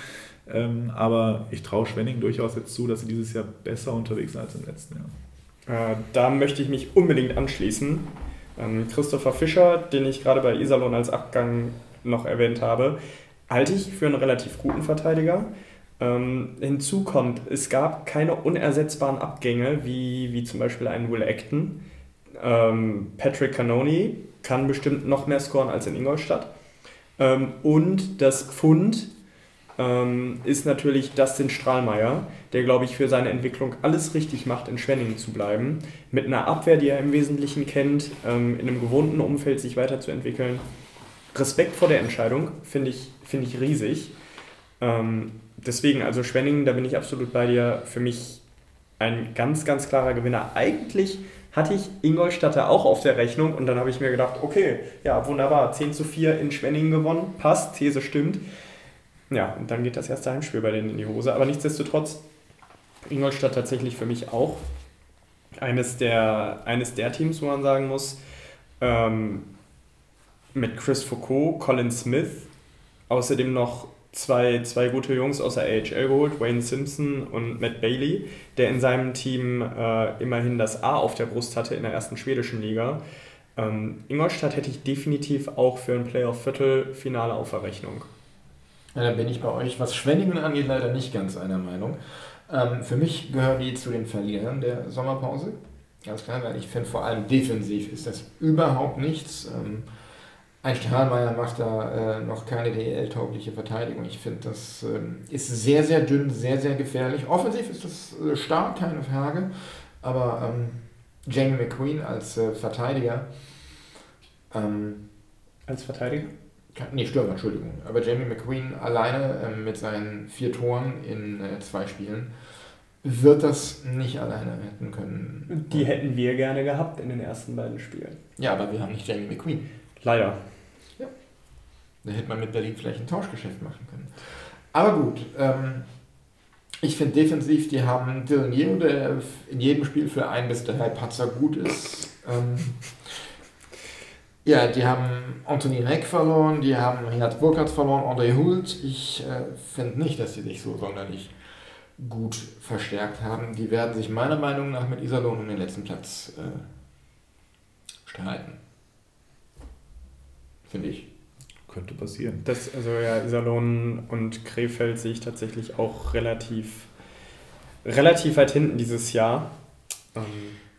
Ähm, aber ich traue Schwenning durchaus jetzt zu, dass sie dieses Jahr besser unterwegs sind als im letzten Jahr. Äh, da möchte ich mich unbedingt anschließen. Ähm, Christopher Fischer, den ich gerade bei Iserlohn als Abgang noch erwähnt habe, halte ich für einen relativ guten Verteidiger. Ähm, hinzu kommt, es gab keine unersetzbaren Abgänge, wie, wie zum Beispiel einen Will Acton. Ähm, Patrick Canoni kann bestimmt noch mehr scoren als in Ingolstadt. Ähm, und das Pfund ähm, ist natürlich Dustin Strahlmeier, der, glaube ich, für seine Entwicklung alles richtig macht, in Schwenningen zu bleiben. Mit einer Abwehr, die er im Wesentlichen kennt, ähm, in einem gewohnten Umfeld sich weiterzuentwickeln. Respekt vor der Entscheidung finde ich, find ich riesig. Ähm, deswegen, also Schwenningen, da bin ich absolut bei dir. Für mich ein ganz, ganz klarer Gewinner. Eigentlich hatte ich Ingolstadter auch auf der Rechnung und dann habe ich mir gedacht, okay, ja, wunderbar, 10 zu 4 in Schwenningen gewonnen, passt, These stimmt. Ja, und dann geht das erste Heimspiel bei denen in die Hose. Aber nichtsdestotrotz, Ingolstadt tatsächlich für mich auch eines der, eines der Teams, wo man sagen muss, ähm, mit Chris Foucault, Colin Smith, außerdem noch zwei, zwei gute Jungs aus der AHL geholt, Wayne Simpson und Matt Bailey, der in seinem Team äh, immerhin das A auf der Brust hatte in der ersten schwedischen Liga. Ähm, Ingolstadt hätte ich definitiv auch für ein Playoff-Viertelfinale auf der Rechnung. Ja, da bin ich bei euch, was Schwenningen angeht, leider nicht ganz einer Meinung. Ähm, für mich gehören die zu den Verlierern der Sommerpause. Ganz klar, weil ich finde, vor allem defensiv ist das überhaupt nichts. Ähm, Strahlmeier macht da äh, noch keine DL-taugliche Verteidigung. Ich finde, das äh, ist sehr, sehr dünn, sehr, sehr gefährlich. Offensiv ist das äh, stark, keine Frage. Aber ähm, Jamie McQueen als äh, Verteidiger. Ähm, als Verteidiger? Nee, Stürmer, Entschuldigung. Aber Jamie McQueen alleine ähm, mit seinen vier Toren in äh, zwei Spielen wird das nicht alleine retten können. Die hätten wir gerne gehabt in den ersten beiden Spielen. Ja, aber wir haben nicht Jamie McQueen. Leider. Da hätte man mit Berlin vielleicht ein Tauschgeschäft machen können. Aber gut, ähm, ich finde defensiv, die haben Dylan Yeo, der in jedem Spiel für ein bis drei Patzer gut ist. Ähm, ja, die haben Anthony Reck verloren, die haben Renat Burkhardt verloren, André Hult. Ich äh, finde nicht, dass sie sich so sonderlich gut verstärkt haben. Die werden sich meiner Meinung nach mit Iserlohn um den letzten Platz äh, streiten. Finde ich. Könnte passieren. Das, also ja, Iserlohn und Krefeld sehe ich tatsächlich auch relativ, relativ weit hinten dieses Jahr. Ähm,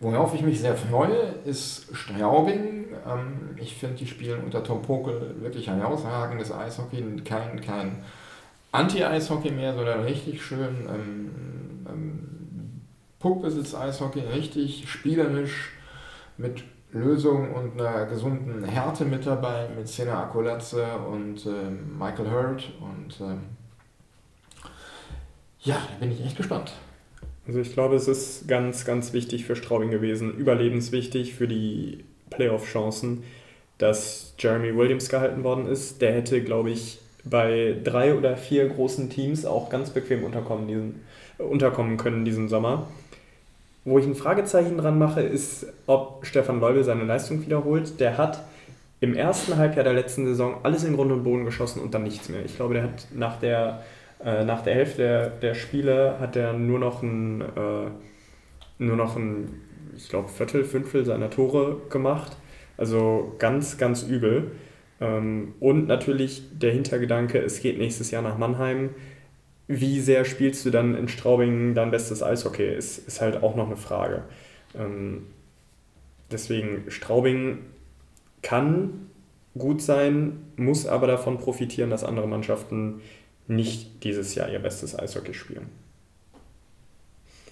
Worauf ich mich sehr freue, ist Straubing. Ähm, ich finde, die spielen unter Tom Pokel wirklich herausragendes Eishockey. Kein, kein Anti-Eishockey mehr, sondern richtig schön ähm, ähm, Puckbesitz Eishockey richtig spielerisch mit Lösung und einer gesunden Härte mit dabei, mit Sena Akolatze und äh, Michael Hurt. Und äh, ja, da bin ich echt gespannt. Also ich glaube, es ist ganz, ganz wichtig für Straubing gewesen, überlebenswichtig für die Playoff-Chancen, dass Jeremy Williams gehalten worden ist. Der hätte, glaube ich, bei drei oder vier großen Teams auch ganz bequem unterkommen, diesen, unterkommen können diesen Sommer. Wo ich ein Fragezeichen dran mache, ist, ob Stefan Leubel seine Leistung wiederholt. Der hat im ersten Halbjahr der letzten Saison alles in Grund und Boden geschossen und dann nichts mehr. Ich glaube, der hat nach der, äh, nach der Hälfte der, der Spiele hat er nur noch ein, äh, nur noch ein, ich glaube, Viertel, Fünftel seiner Tore gemacht. Also ganz, ganz übel. Ähm, und natürlich der Hintergedanke, es geht nächstes Jahr nach Mannheim wie sehr spielst du dann in Straubing dein bestes Eishockey, ist, ist halt auch noch eine Frage. Ähm, deswegen, Straubing kann gut sein, muss aber davon profitieren, dass andere Mannschaften nicht dieses Jahr ihr bestes Eishockey spielen.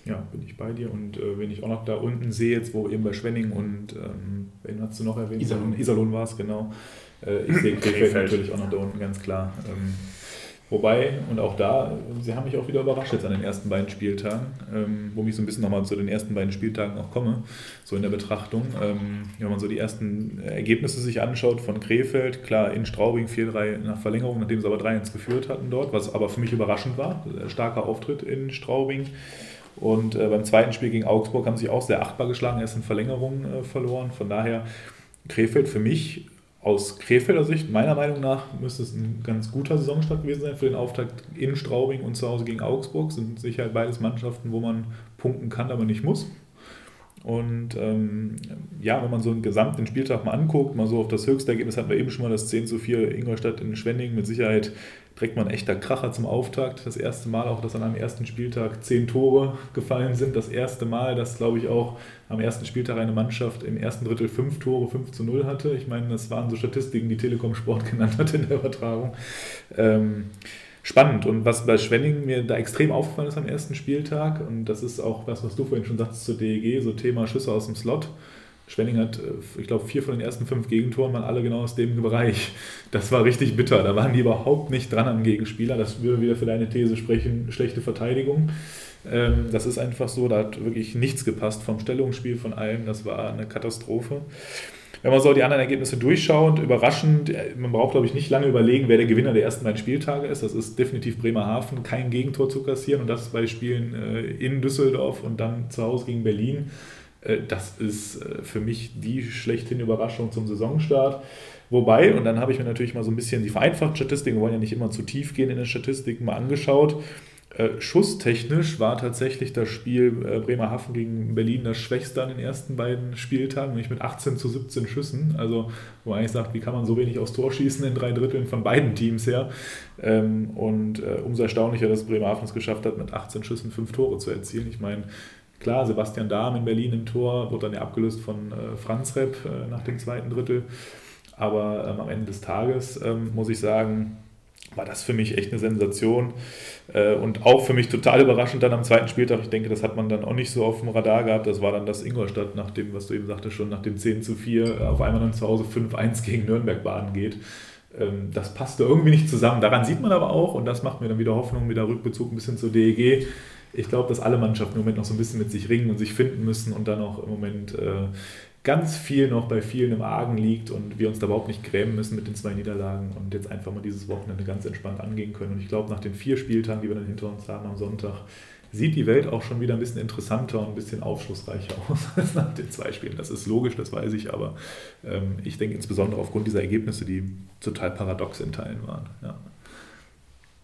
Ja, bin ich bei dir. Und äh, wenn ich auch noch da unten sehe, jetzt wo eben bei Schwenning und ähm, wen hast du noch erwähnt? Iserlohn, Iserlohn war es, genau. Äh, ich sehe [laughs] Krefeld natürlich auch noch da unten, ganz klar. Ähm, Wobei, und auch da, sie haben mich auch wieder überrascht jetzt an den ersten beiden Spieltagen, ähm, wo ich so ein bisschen nochmal zu den ersten beiden Spieltagen auch komme, so in der Betrachtung. Ähm, wenn man so die ersten Ergebnisse sich anschaut von Krefeld, klar in Straubing 4-3 nach Verlängerung, nachdem sie aber 3-1 geführt hatten dort, was aber für mich überraschend war, starker Auftritt in Straubing. Und äh, beim zweiten Spiel gegen Augsburg haben sie auch sehr achtbar geschlagen, erst in Verlängerung äh, verloren. Von daher Krefeld für mich aus Krefelder Sicht, meiner Meinung nach, müsste es ein ganz guter Saisonstart gewesen sein für den Auftakt in Straubing und zu Hause gegen Augsburg. Sind sicher beides Mannschaften, wo man punkten kann, aber nicht muss. Und ähm, ja, wenn man so einen gesamten Spieltag mal anguckt, mal so auf das höchste Ergebnis hatten wir eben schon mal das 10 zu 4 Ingolstadt in Schwenning. Mit Sicherheit trägt man echter Kracher zum Auftakt. Das erste Mal auch, dass an einem ersten Spieltag zehn Tore gefallen sind. Das erste Mal, dass, glaube ich, auch am ersten Spieltag eine Mannschaft im ersten Drittel fünf Tore, 5 zu 0 hatte. Ich meine, das waren so Statistiken, die Telekom Sport [laughs] genannt hat in der Übertragung. Ähm, spannend. Und was bei Schwenning mir da extrem aufgefallen ist am ersten Spieltag, und das ist auch was, was du vorhin schon sagst zur DEG, so Thema Schüsse aus dem Slot. Schwenning hat, äh, ich glaube, vier von den ersten fünf Gegentoren waren alle genau aus dem Bereich. Das war richtig bitter. Da waren die überhaupt nicht dran am Gegenspieler. Das würde wieder für deine These sprechen, schlechte Verteidigung. Ähm, das ist einfach so, da hat wirklich nichts gepasst vom Stellungsspiel, von allem. Das war eine Katastrophe. Wenn man so die anderen Ergebnisse durchschaut, überraschend, äh, man braucht, glaube ich, nicht lange überlegen, wer der Gewinner der ersten beiden Spieltage ist. Das ist definitiv Bremerhaven, kein Gegentor zu kassieren und das bei Spielen äh, in Düsseldorf und dann zu Hause gegen Berlin. Äh, das ist für mich die schlechthin Überraschung zum Saisonstart. Wobei, und dann habe ich mir natürlich mal so ein bisschen die vereinfachten Statistiken, wir wollen ja nicht immer zu tief gehen in den Statistiken, mal angeschaut. Äh, schusstechnisch war tatsächlich das Spiel äh, Bremerhaven gegen Berlin das schwächste an den ersten beiden Spieltagen, nämlich mit 18 zu 17 Schüssen. Also, wo man eigentlich sagt, wie kann man so wenig aufs Tor schießen in drei Dritteln von beiden Teams her. Ähm, und äh, umso erstaunlicher, dass Bremerhaven es geschafft hat, mit 18 Schüssen fünf Tore zu erzielen. Ich meine, klar, Sebastian Dahm in Berlin im Tor, wurde dann ja abgelöst von Franz Repp nach dem zweiten Drittel. Aber ähm, am Ende des Tages ähm, muss ich sagen, war das für mich echt eine Sensation. Äh, und auch für mich total überraschend dann am zweiten Spieltag. Ich denke, das hat man dann auch nicht so auf dem Radar gehabt. Das war dann das Ingolstadt, nach dem, was du eben sagtest, schon nach dem 10 zu 4 auf einmal dann zu Hause 5-1 gegen Nürnberg baden geht. Ähm, das passte irgendwie nicht zusammen. Daran sieht man aber auch, und das macht mir dann wieder Hoffnung, wieder Rückbezug ein bisschen zur DEG. Ich glaube, dass alle Mannschaften im Moment noch so ein bisschen mit sich ringen und sich finden müssen und dann auch im Moment äh, ganz viel noch bei vielen im Argen liegt und wir uns da überhaupt nicht grämen müssen mit den zwei Niederlagen und jetzt einfach mal dieses Wochenende ganz entspannt angehen können. Und ich glaube, nach den vier Spieltagen, die wir dann hinter uns haben am Sonntag, sieht die Welt auch schon wieder ein bisschen interessanter und ein bisschen aufschlussreicher [laughs] aus als nach den zwei Spielen. Das ist logisch, das weiß ich, aber ähm, ich denke insbesondere aufgrund dieser Ergebnisse, die total paradox in Teilen waren. Ja.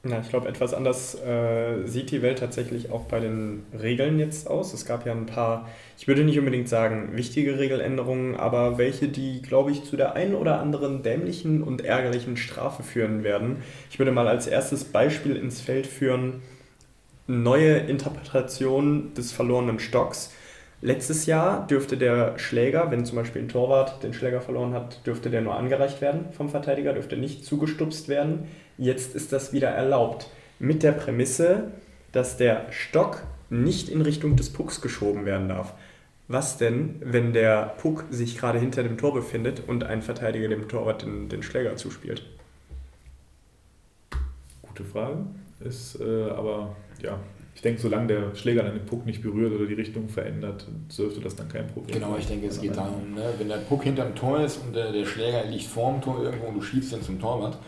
Na, ich glaube, etwas anders äh, sieht die Welt tatsächlich auch bei den Regeln jetzt aus. Es gab ja ein paar, ich würde nicht unbedingt sagen wichtige Regeländerungen, aber welche, die, glaube ich, zu der einen oder anderen dämlichen und ärgerlichen Strafe führen werden. Ich würde mal als erstes Beispiel ins Feld führen, neue Interpretation des verlorenen Stocks. Letztes Jahr dürfte der Schläger, wenn zum Beispiel ein Torwart den Schläger verloren hat, dürfte der nur angereicht werden vom Verteidiger, dürfte nicht zugestupst werden. Jetzt ist das wieder erlaubt. Mit der Prämisse, dass der Stock nicht in Richtung des Pucks geschoben werden darf. Was denn, wenn der Puck sich gerade hinter dem Tor befindet und ein Verteidiger dem Torwart den, den Schläger zuspielt? Gute Frage. Ist äh, aber, ja, ich denke, solange der Schläger dann den Puck nicht berührt oder die Richtung verändert, dürfte das dann kein Problem Genau, ich denke, es geht darum, ne? wenn der Puck hinterm Tor ist und der, der Schläger liegt vorm Tor irgendwo und du schiebst den zum Torwart,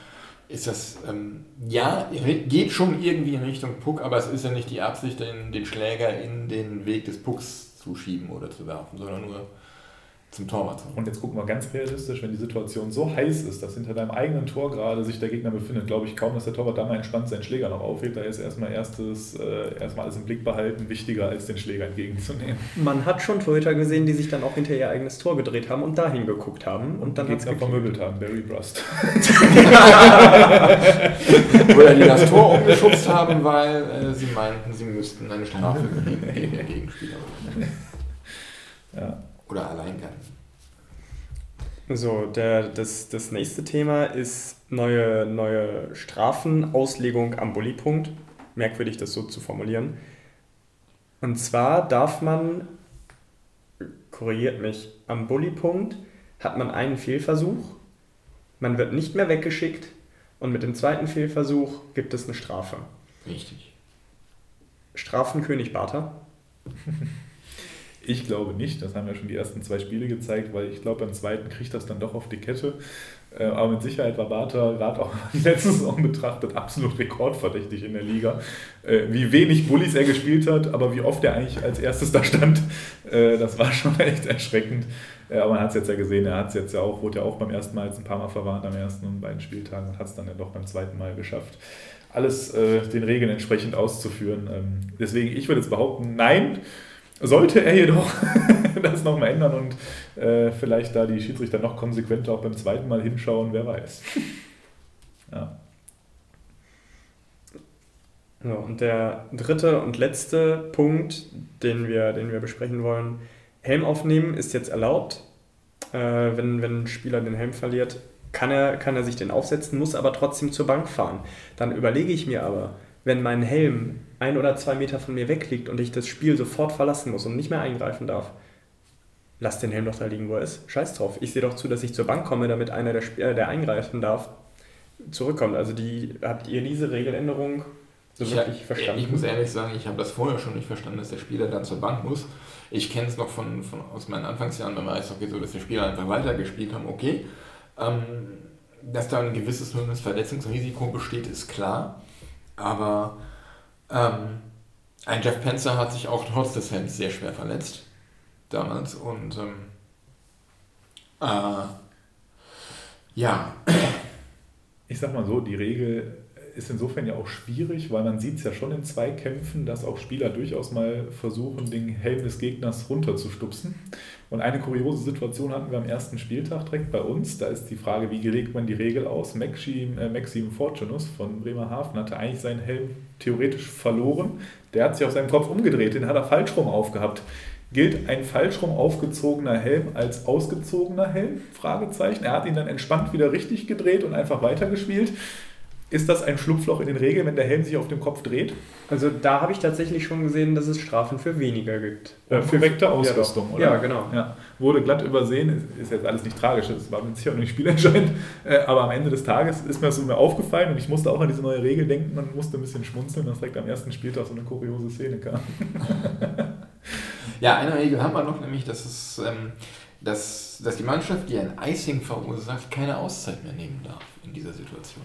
ist das, ähm, ja, geht schon irgendwie in Richtung Puck, aber es ist ja nicht die Absicht, den, den Schläger in den Weg des Pucks zu schieben oder zu werfen, sondern nur zum Torwart. Und jetzt gucken wir ganz realistisch, wenn die Situation so heiß ist, dass hinter deinem eigenen Tor gerade sich der Gegner befindet, glaube ich kaum, dass der Torwart da mal entspannt seinen Schläger noch aufhebt. Da ist erstmal erstes, äh, erstmal alles im Blick behalten, wichtiger als den Schläger entgegenzunehmen. Man hat schon Torhüter gesehen, die sich dann auch hinter ihr eigenes Tor gedreht haben und dahin geguckt haben und dann Gegner vermöbelt haben, Barry Brust. [laughs] Oder die das Tor umgeschubst haben, weil äh, sie meinten, sie müssten eine Strafe [laughs] gegen den Gegenspieler. Ja. Oder Alleingang. So, der, das, das nächste Thema ist neue, neue Strafenauslegung am Bullypunkt. Merkwürdig, das so zu formulieren. Und zwar darf man, korrigiert mich, am Bullypunkt hat man einen Fehlversuch, man wird nicht mehr weggeschickt und mit dem zweiten Fehlversuch gibt es eine Strafe. Richtig. Strafenkönig Barter. [laughs] Ich glaube nicht, das haben ja schon die ersten zwei Spiele gezeigt, weil ich glaube, beim zweiten kriegt das dann doch auf die Kette. Äh, aber mit Sicherheit war Bartha gerade auch [laughs] letzte Saison betrachtet absolut rekordverdächtig in der Liga. Äh, wie wenig Bullies er gespielt hat, aber wie oft er eigentlich als erstes da stand, äh, das war schon [laughs] echt erschreckend. Aber man hat es jetzt ja gesehen, er hat es jetzt ja auch, wurde ja auch beim ersten Mal jetzt ein paar Mal verwarnt am ersten und beiden Spieltagen und hat es dann ja doch beim zweiten Mal geschafft alles äh, den Regeln entsprechend auszuführen. Ähm, deswegen, ich würde jetzt behaupten, nein, sollte er jedoch [laughs] das nochmal ändern und äh, vielleicht da die Schiedsrichter noch konsequenter auch beim zweiten Mal hinschauen, wer weiß. [laughs] ja. So, und der dritte und letzte Punkt, den wir, den wir besprechen wollen, Helm aufnehmen ist jetzt erlaubt. Äh, wenn, wenn ein Spieler den Helm verliert, kann er, kann er sich den aufsetzen, muss aber trotzdem zur Bank fahren. Dann überlege ich mir aber, wenn mein Helm ein oder zwei Meter von mir wegliegt und ich das Spiel sofort verlassen muss und nicht mehr eingreifen darf, lass den Helm doch da liegen, wo er ist. Scheiß drauf. Ich sehe doch zu, dass ich zur Bank komme, damit einer, der, Spieler, der eingreifen darf, zurückkommt. Also die, habt ihr diese Regeländerung so ich, wirklich verstanden? Ich muss ehrlich sagen, ich habe das vorher schon nicht verstanden, dass der Spieler dann zur Bank muss. Ich kenne es noch von, von, aus meinen Anfangsjahren beim Eishockey so, dass die Spieler einfach weitergespielt haben, okay. Ähm, dass da ein gewisses Verletzungsrisiko besteht, ist klar. Aber ähm, ein Jeff Penzer hat sich auch trotz des Helms sehr schwer verletzt. Damals. Und ähm, äh, ja. Ich sag mal so, die Regel ist insofern ja auch schwierig, weil man sieht es ja schon in Zweikämpfen, dass auch Spieler durchaus mal versuchen, den Helm des Gegners runterzustupsen. Und eine kuriose Situation hatten wir am ersten Spieltag direkt bei uns. Da ist die Frage, wie legt man die Regel aus? Maxim, äh, Maxim Fortunus von Bremerhaven hatte eigentlich seinen Helm theoretisch verloren. Der hat sich auf seinem Kopf umgedreht, den hat er falsch rum aufgehabt. Gilt ein falsch rum aufgezogener Helm als ausgezogener Helm? Fragezeichen. Er hat ihn dann entspannt wieder richtig gedreht und einfach weitergespielt. Ist das ein Schlupfloch in den Regeln, wenn der Helm sich auf dem Kopf dreht? Also da habe ich tatsächlich schon gesehen, dass es Strafen für weniger gibt. Äh, für korrekte Ausrüstung, ja, oder? Ja, genau. Ja. Wurde glatt übersehen, ist jetzt alles nicht tragisch, das war mit Sicherheit nicht spielentscheidend, [laughs] äh, aber am Ende des Tages ist mir das so mir aufgefallen und ich musste auch an diese neue Regel denken und musste ein bisschen schmunzeln, dass direkt am ersten Spieltag so eine kuriose Szene kam. [laughs] ja, eine Regel haben wir noch, nämlich, dass es... Ähm, dass, dass die Mannschaft, die ein Icing verursacht, keine Auszeit mehr nehmen darf in dieser Situation.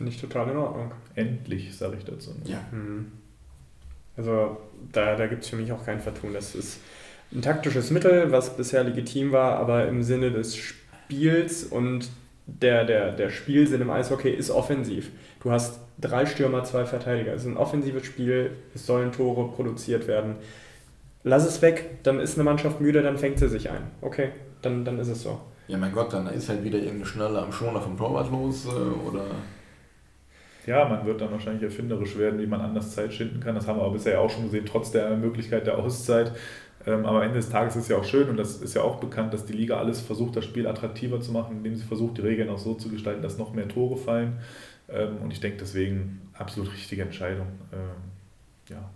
Finde ich total in Ordnung. Endlich, sage ich dazu. Ja. Mhm. Also da, da gibt es für mich auch kein Vertun. Das ist ein taktisches Mittel, was bisher legitim war, aber im Sinne des Spiels und der, der, der Spielsinn im Eishockey ist offensiv. Du hast drei Stürmer, zwei Verteidiger. Es ist ein offensives Spiel, es sollen Tore produziert werden. Lass es weg, dann ist eine Mannschaft müde, dann fängt sie sich ein. Okay, dann, dann ist es so. Ja, mein Gott, dann ist halt wieder irgendeine Schnalle am Schoner vom Torwart los äh, oder ja, man wird dann wahrscheinlich erfinderisch werden, wie man anders Zeit schinden kann. Das haben wir aber bisher auch schon gesehen, trotz der Möglichkeit der Auszeit. Ähm, aber am Ende des Tages ist es ja auch schön und das ist ja auch bekannt, dass die Liga alles versucht, das Spiel attraktiver zu machen, indem sie versucht, die Regeln auch so zu gestalten, dass noch mehr Tore fallen. Ähm, und ich denke deswegen absolut richtige Entscheidung. Ähm, ja.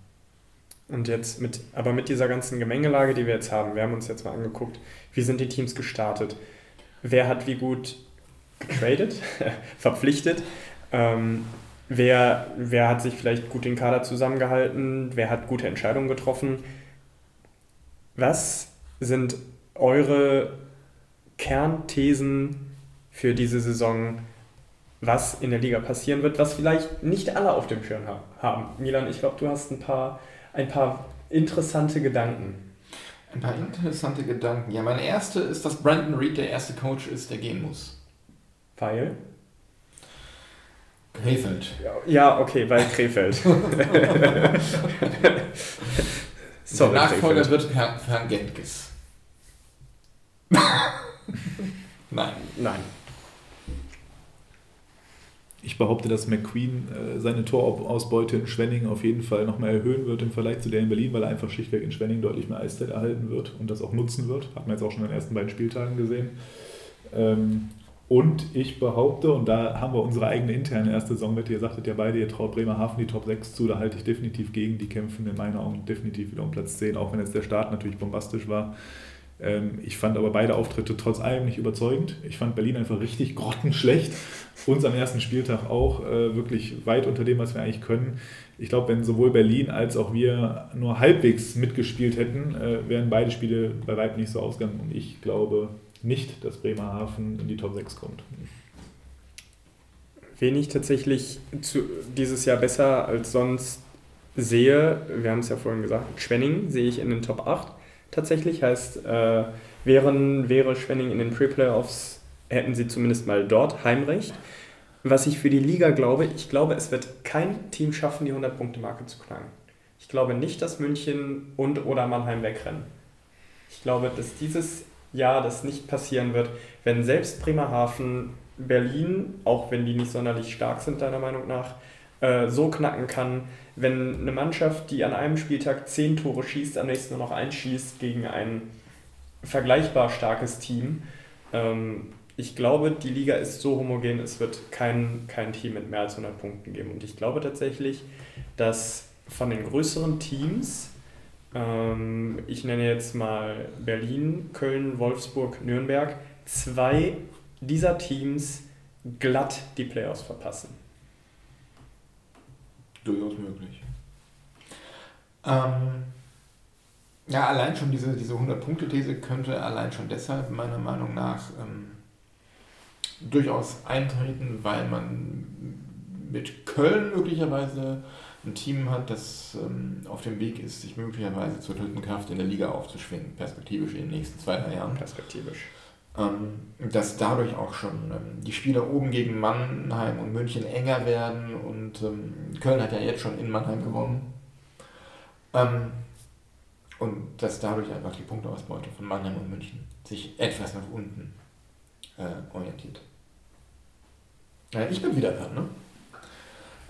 Und jetzt mit, aber mit dieser ganzen Gemengelage, die wir jetzt haben, wir haben uns jetzt mal angeguckt, wie sind die Teams gestartet, wer hat wie gut getradet, [laughs] verpflichtet, ähm, wer, wer hat sich vielleicht gut den Kader zusammengehalten, wer hat gute Entscheidungen getroffen. Was sind eure Kernthesen für diese Saison, was in der Liga passieren wird, was vielleicht nicht alle auf dem Schirm haben? Milan, ich glaube, du hast ein paar, ein paar interessante Gedanken. Ein paar interessante Gedanken. Ja, mein erster ist, dass Brandon Reed der erste Coach ist, der gehen muss. Weil? Krefeld. Ja, okay, weil Krefeld. [laughs] Sorry, der Nachfolger Krefeld. wird Herr, Herrn Gentges. [laughs] Nein. Nein. Ich behaupte, dass McQueen äh, seine Torausbeute in Schwenning auf jeden Fall nochmal erhöhen wird im Vergleich zu der in Berlin, weil er einfach schlichtweg in Schwenning deutlich mehr Eiszeit erhalten wird und das auch nutzen wird. Hat man jetzt auch schon in den ersten beiden Spieltagen gesehen. Und ich behaupte, und da haben wir unsere eigene interne erste Saisonwette, ihr sagtet ja beide, ihr traut Bremerhaven die Top 6 zu, da halte ich definitiv gegen, die kämpfen in meinen Augen definitiv wieder um Platz 10, auch wenn jetzt der Start natürlich bombastisch war. Ähm, ich fand aber beide Auftritte trotz allem nicht überzeugend. Ich fand Berlin einfach richtig grottenschlecht. Uns am ersten Spieltag auch äh, wirklich weit unter dem, was wir eigentlich können. Ich glaube, wenn sowohl Berlin als auch wir nur halbwegs mitgespielt hätten, äh, wären beide Spiele bei weitem nicht so ausgegangen. Und ich glaube nicht, dass Bremerhaven in die Top 6 kommt. Wen ich tatsächlich zu, dieses Jahr besser als sonst sehe, wir haben es ja vorhin gesagt, Schwenning sehe ich in den Top 8 tatsächlich. Heißt, äh, wären, wäre Schwenning in den Pre-Playoffs, hätten sie zumindest mal dort Heimrecht. Was ich für die Liga glaube, ich glaube, es wird kein Team schaffen, die 100-Punkte-Marke zu knacken. Ich glaube nicht, dass München und oder Mannheim wegrennen. Ich glaube, dass dieses Jahr das nicht passieren wird, wenn selbst Bremerhaven Berlin, auch wenn die nicht sonderlich stark sind, deiner Meinung nach, äh, so knacken kann, wenn eine Mannschaft, die an einem Spieltag zehn Tore schießt, am nächsten nur noch eins schießt gegen ein vergleichbar starkes Team. Ähm, ich glaube, die Liga ist so homogen, es wird kein, kein Team mit mehr als 100 Punkten geben. Und ich glaube tatsächlich, dass von den größeren Teams, ähm, ich nenne jetzt mal Berlin, Köln, Wolfsburg, Nürnberg, zwei dieser Teams glatt die Playoffs verpassen durchaus möglich. Ähm, ja, allein schon diese, diese 100-Punkte-These könnte allein schon deshalb meiner Meinung nach ähm, durchaus eintreten, weil man mit Köln möglicherweise ein Team hat, das ähm, auf dem Weg ist, sich möglicherweise zur dritten Kraft in der Liga aufzuschwingen, perspektivisch in den nächsten zwei, drei Jahren. Perspektivisch. Ähm, dass dadurch auch schon ähm, die Spiele oben gegen Mannheim und München enger werden und ähm, Köln hat ja jetzt schon in Mannheim gewonnen. und dass dadurch einfach die Punkteausbeute von Mannheim und München sich etwas nach unten äh, orientiert. Ich bin wieder dran, ne?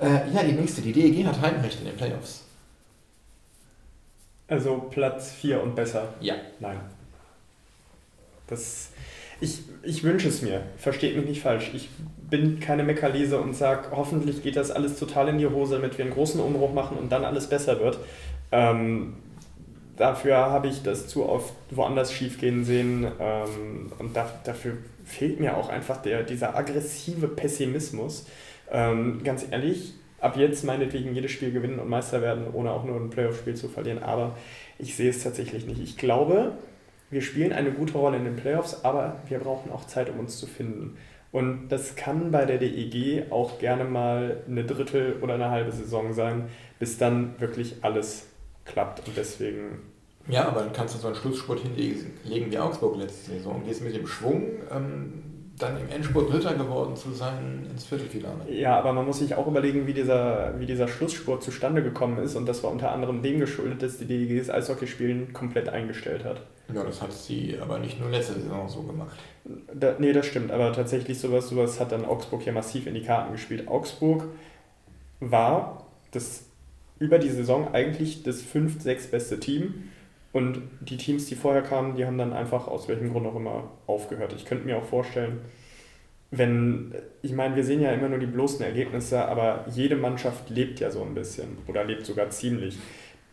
Äh, ja, die nächste. Die DEG hat Heimrecht in den Playoffs. Also Platz 4 und besser? Ja. Nein. Das ich, ich wünsche es mir, versteht mich nicht falsch. Ich bin keine Meckerleser und sage, hoffentlich geht das alles total in die Hose, damit wir einen großen Umbruch machen und dann alles besser wird. Ähm, dafür habe ich das zu oft woanders schiefgehen sehen ähm, und da, dafür fehlt mir auch einfach der, dieser aggressive Pessimismus. Ähm, ganz ehrlich, ab jetzt meinetwegen jedes Spiel gewinnen und Meister werden, ohne auch nur ein Playoff-Spiel zu verlieren, aber ich sehe es tatsächlich nicht. Ich glaube, wir spielen eine gute Rolle in den Playoffs, aber wir brauchen auch Zeit, um uns zu finden. Und das kann bei der DEG auch gerne mal eine Drittel oder eine halbe Saison sein, bis dann wirklich alles klappt. Und deswegen. Ja, aber dann kannst du so einen Schlussspurt hinlegen wie Augsburg letzte Saison gehst mit dem Schwung ähm, dann im Endspurt Dritter geworden zu sein ins Viertelfinale. Ja, aber man muss sich auch überlegen, wie dieser, wie dieser Schlussspurt zustande gekommen ist und das war unter anderem dem geschuldet, dass die DEG das Eishockeyspielen komplett eingestellt hat. Ja, das hat sie aber nicht nur letzte Saison so gemacht. Da, nee, das stimmt, aber tatsächlich sowas, sowas hat dann Augsburg hier massiv in die Karten gespielt. Augsburg war das über die Saison eigentlich das fünf, sechs beste Team. Und die Teams, die vorher kamen, die haben dann einfach aus welchem Grund auch immer aufgehört. Ich könnte mir auch vorstellen, wenn, ich meine, wir sehen ja immer nur die bloßen Ergebnisse, aber jede Mannschaft lebt ja so ein bisschen oder lebt sogar ziemlich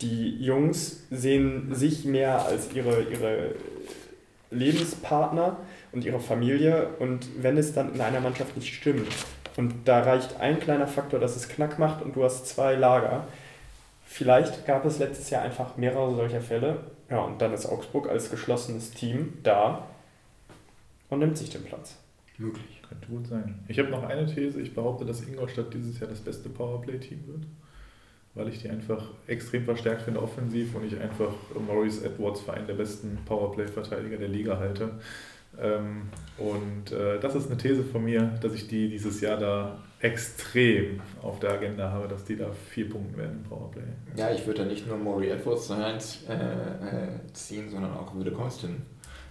die Jungs sehen sich mehr als ihre, ihre Lebenspartner und ihre Familie und wenn es dann in einer Mannschaft nicht stimmt und da reicht ein kleiner Faktor, dass es Knack macht und du hast zwei Lager, vielleicht gab es letztes Jahr einfach mehrere solcher Fälle, ja und dann ist Augsburg als geschlossenes Team da und nimmt sich den Platz. Möglich. Könnte gut sein. Ich habe noch eine These. Ich behaupte, dass Ingolstadt dieses Jahr das beste Powerplay-Team wird. Weil ich die einfach extrem verstärkt finde offensiv und ich einfach Maurice Edwards für einen der besten Powerplay-Verteidiger der Liga halte. Ähm, und äh, das ist eine These von mir, dass ich die dieses Jahr da extrem auf der Agenda habe, dass die da vier Punkte werden im Powerplay. Ja, ich würde da nicht nur Maury Edwards rein äh, äh, ziehen, sondern auch Würde Kostin,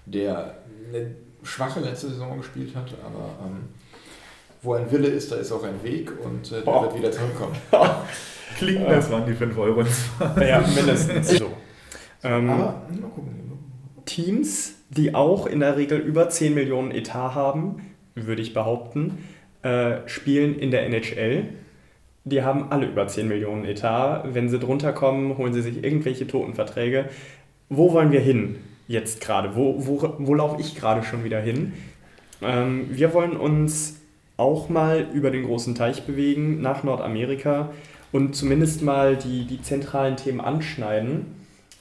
der eine schwache letzte Saison gespielt hat, aber ähm, wo ein Wille ist, da ist auch ein Weg und äh, der Boah. wird wieder zurückkommen. [laughs] Klingt, das waren die 5 Euro. Ja, mindestens [laughs] so. Ähm, aber mal gucken. Teams, die auch in der Regel über 10 Millionen Etat haben, würde ich behaupten, äh, spielen in der NHL. Die haben alle über 10 Millionen Etat. Wenn sie drunter kommen, holen sie sich irgendwelche Totenverträge. Wo wollen wir hin jetzt gerade? Wo, wo, wo laufe ich gerade schon wieder hin? Ähm, wir wollen uns auch mal über den großen Teich bewegen, nach Nordamerika und zumindest mal die, die zentralen Themen anschneiden.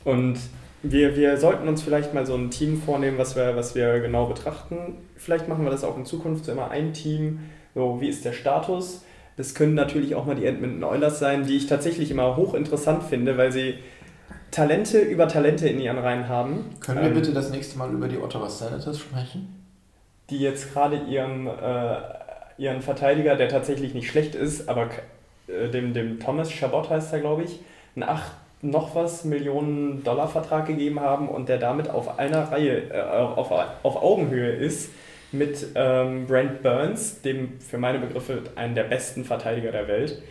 Und wir, wir sollten uns vielleicht mal so ein Team vornehmen, was wir, was wir genau betrachten. Vielleicht machen wir das auch in Zukunft so immer ein Team. So, wie ist der Status? Das können natürlich auch mal die Edmonton Oilers sein, die ich tatsächlich immer hochinteressant finde, weil sie Talente über Talente in ihren Reihen haben. Können wir Ähm, bitte das nächste Mal über die Ottawa Senators sprechen? die jetzt gerade ihren, äh, ihren Verteidiger, der tatsächlich nicht schlecht ist, aber äh, dem, dem Thomas Chabot heißt er, glaube ich, einen 8 noch was Millionen Dollar Vertrag gegeben haben und der damit auf einer Reihe, äh, auf, auf Augenhöhe ist mit ähm, Brent Burns, dem für meine Begriffe einen der besten Verteidiger der Welt.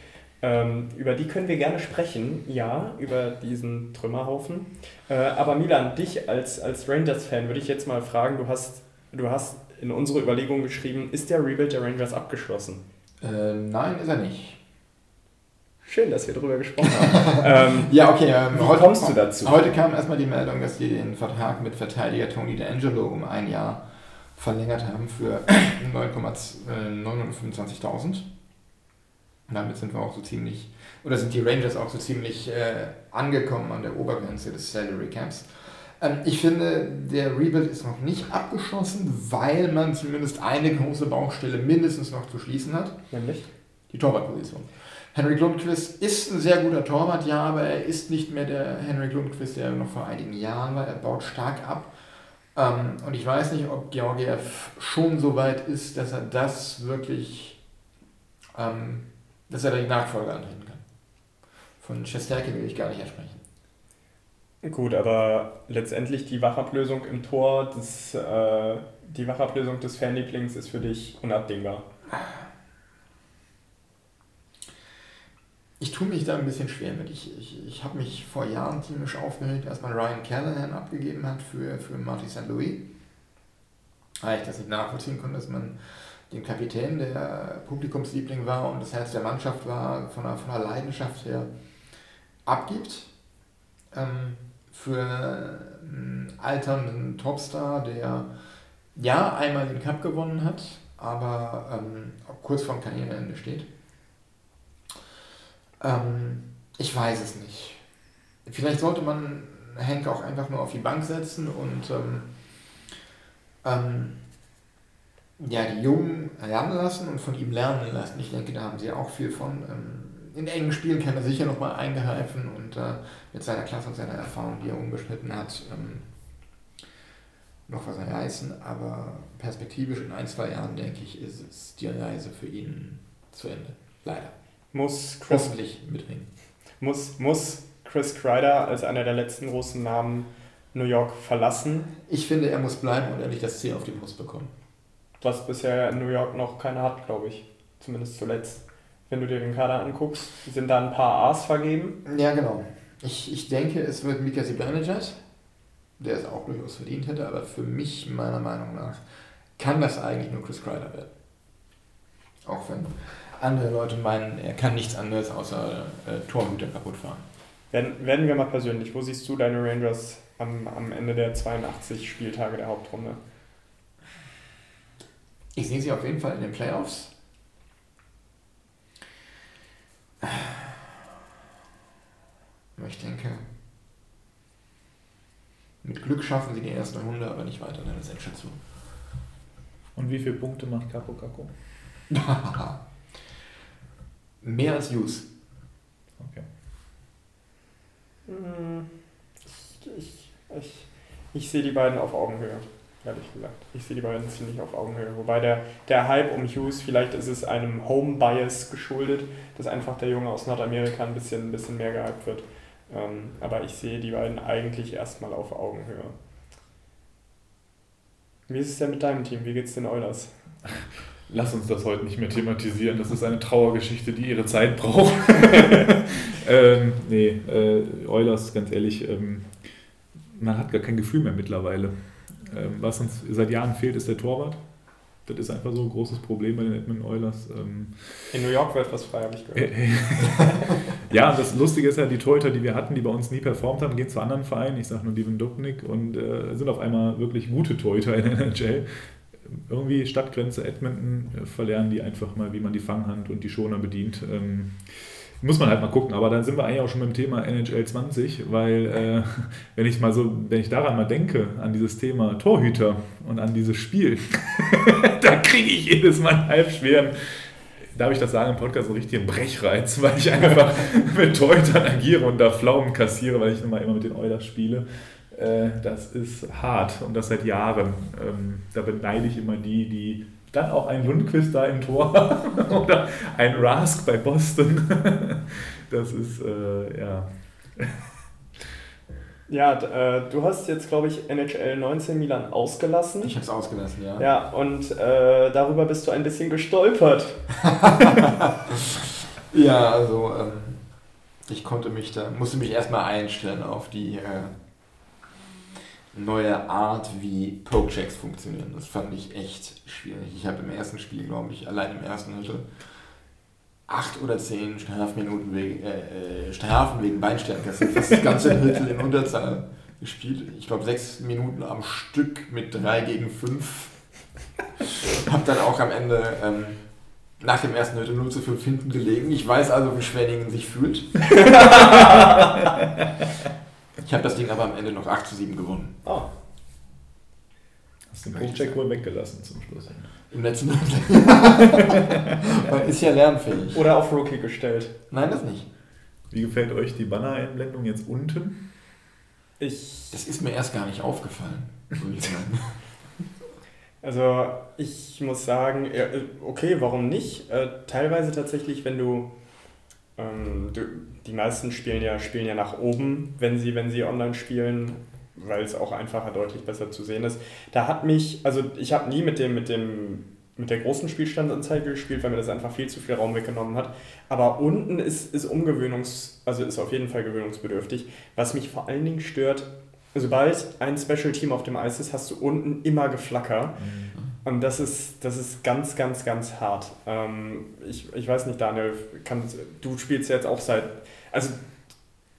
Ähm, über die können wir gerne sprechen, ja, über diesen Trümmerhaufen. Äh, aber Milan, dich als, als Rangers-Fan würde ich jetzt mal fragen, du hast, du hast in unsere Überlegungen geschrieben, ist der Rebuild der Rangers abgeschlossen? Äh, nein, ist er nicht. Schön, dass wir darüber gesprochen haben. [laughs] ähm, Ja, okay. Ähm, Wie kommst du dazu? Heute kam erstmal die Meldung, dass sie den Vertrag mit Verteidiger Tony D'Angelo um ein Jahr verlängert haben für [clears throat] 9,925.000. Und damit sind wir auch so ziemlich, oder sind die Rangers auch so ziemlich äh, angekommen an der Obergrenze des Salary Caps. Ähm, ich finde, der Rebuild ist noch nicht abgeschlossen, weil man zumindest eine große Baustelle mindestens noch zu schließen hat. nämlich? Die Torwartposition. Henry Lundqvist ist ein sehr guter Torwart, ja, aber er ist nicht mehr der Henry Lundqvist, der noch vor einigen Jahren war. Er baut stark ab. Ähm, und ich weiß nicht, ob Georgiev schon so weit ist, dass er das wirklich, ähm, dass er da die Nachfolge antreten kann. Von Chesterke will ich gar nicht sprechen. Gut, aber letztendlich die Wachablösung im Tor, das, äh, die Wachablösung des Fanlieblings ist für dich unabdingbar. Ich tue mich da ein bisschen schwer mit. Ich, ich, ich habe mich vor Jahren ziemlich aufgeregt, als man Ryan Callahan abgegeben hat für, für Marty St. Louis. Weil ich das nicht nachvollziehen konnte, dass man den Kapitän, der Publikumsliebling war und das Herz der Mannschaft war, von der, von der Leidenschaft her abgibt. Ähm, für einen alternden Topstar, der ja einmal den Cup gewonnen hat, aber ähm, kurz vorm Karriereende steht. Ähm, ich weiß es nicht. Vielleicht sollte man Henk auch einfach nur auf die Bank setzen und ähm, ähm, ja, die Jungen lernen lassen und von ihm lernen lassen. Ich denke, da haben sie auch viel von. Ähm, in engen Spielen kann er sicher nochmal eingreifen und äh, mit seiner Klasse und seiner Erfahrung, die er unbeschnitten hat, ähm, noch was reißen. Aber perspektivisch in ein, zwei Jahren, denke ich, ist es die Reise für ihn zu Ende. Leider. Muss Chris, Hoffentlich mitringen. muss, muss Chris Kreider als einer der letzten großen Namen New York verlassen, Ich finde, er muss bleiben und endlich das C auf die Brust bekommen. was bisher in New York noch keiner hat, glaube ich. Zumindest zuletzt. Wenn du dir den Kader anguckst, sind da ein paar A's vergeben. Ja, genau. Ich, ich denke, es wird Mika Zibanejad, der es auch durchaus verdient hätte, aber für mich, meiner Meinung nach, kann das eigentlich nur Chris Kreider werden. Auch wenn andere Leute meinen, er kann nichts anderes außer äh, Torhüter kaputt fahren. Werden, werden wir mal persönlich. Wo siehst du deine Rangers am, am Ende der 82 Spieltage der Hauptrunde? Ich sehe sie auf jeden Fall in den Playoffs. Aber Ich denke, mit Glück schaffen sie die erste Runde, aber nicht weiter in der Einschätzung. Und wie viele Punkte macht Capo Caco? [laughs] Mehr als Hughes. Okay. Ich, ich, ich, ich sehe die beiden auf Augenhöhe, ehrlich gesagt. Ich sehe die beiden ziemlich auf Augenhöhe. Wobei der, der Hype um Hughes, vielleicht ist es einem Home-Bias geschuldet, dass einfach der Junge aus Nordamerika ein bisschen, ein bisschen mehr gehypt wird. Ähm, aber ich sehe die beiden eigentlich erstmal auf Augenhöhe. Wie ist es denn mit deinem Team? Wie geht's den Oilers? [laughs] Lass uns das heute nicht mehr thematisieren. Das ist eine Trauergeschichte, die ihre Zeit braucht. [laughs] ähm, nee, äh, Eulers, ganz ehrlich, ähm, man hat gar kein Gefühl mehr mittlerweile. Ähm, was uns seit Jahren fehlt, ist der Torwart. Das ist einfach so ein großes Problem bei den Edmonton Oilers. Ähm, In New York wird was frei, habe ich gehört. [laughs] ja, und das Lustige ist ja, die Torhüter, die wir hatten, die bei uns nie performt haben, gehen zu anderen Vereinen. Ich sage nur Steven Dubnik und äh, sind auf einmal wirklich gute Torhüter in der NHL. Irgendwie Stadtgrenze Edmonton äh, verlernen die einfach mal, wie man die Fanghand und die Schoner bedient. Ähm, muss man halt mal gucken, aber dann sind wir eigentlich auch schon beim Thema NHL 20, weil äh, [laughs] wenn ich mal so, wenn ich daran mal denke, an dieses Thema Torhüter und an dieses Spiel, [laughs] da kriege ich jedes Mal einen halbschweren, darf ich das sagen im Podcast, so richtigen Brechreiz, weil ich einfach [laughs] mit Torhütern agiere und da Pflaumen kassiere, weil ich immer, immer mit den Oilers spiele. Äh, das ist hart und das seit Jahren. Ähm, da beneide ich immer die, die dann auch einen Lundquist da im Tor haben [laughs] oder ein Rask bei Boston. [laughs] Das ist, äh, ja. Ja, äh, du hast jetzt, glaube ich, NHL 19 Milan ausgelassen. Ich habe es ausgelassen, ja. Ja, und äh, darüber bist du ein bisschen gestolpert. [laughs] Ja, also ähm, ich konnte mich da, musste mich erstmal einstellen auf die äh, neue Art, wie Pokechecks funktionieren. Das fand ich echt schwierig. Ich habe im ersten Spiel, glaube ich, allein im ersten Hütte acht oder zehn Strafminuten wegen, äh, äh, Strafen wegen Beinstärke. Das [laughs] fast das ganze Hütte in Unterzahl gespielt. Ich glaube sechs Minuten am Stück mit drei gegen fünf. Hab dann auch am Ende ähm, nach dem ersten Hütte 0 zu 5 hinten gelegen. Ich weiß also, wie Schwenningen sich fühlt. [laughs] ich habe das Ding aber am Ende noch 8 zu 7 gewonnen. Oh, Hast den Punktcheck wohl weggelassen zum Schluss. Im letzten. [laughs] Man ist ja lernfähig. oder auf Rookie gestellt. Nein, das nicht. Wie gefällt euch die Banner-Einblendung jetzt unten? Ich, Das ist mir erst gar nicht aufgefallen, würde ich sagen. [laughs] also ich muss sagen, äh, okay, warum nicht? Äh, teilweise tatsächlich, wenn du, ähm, die meisten spielen ja, spielen ja nach oben, wenn sie, wenn sie online spielen, weil es auch einfacher deutlich besser zu sehen ist. Da hat mich, also ich habe nie mit dem, mit dem, mit der großen Spielstandsanzeige gespielt, weil mir das einfach viel zu viel Raum weggenommen hat. Aber unten ist, ist Umgewöhnungs, also ist auf jeden Fall gewöhnungsbedürftig. Was mich vor allen Dingen stört, sobald ein Special Team auf dem Eis ist, hast du unten immer Geflacker. Und das ist, das ist ganz, ganz, ganz hart. Ähm, ich, ich weiß nicht, Daniel, kann, du spielst ja jetzt auch seit. Also,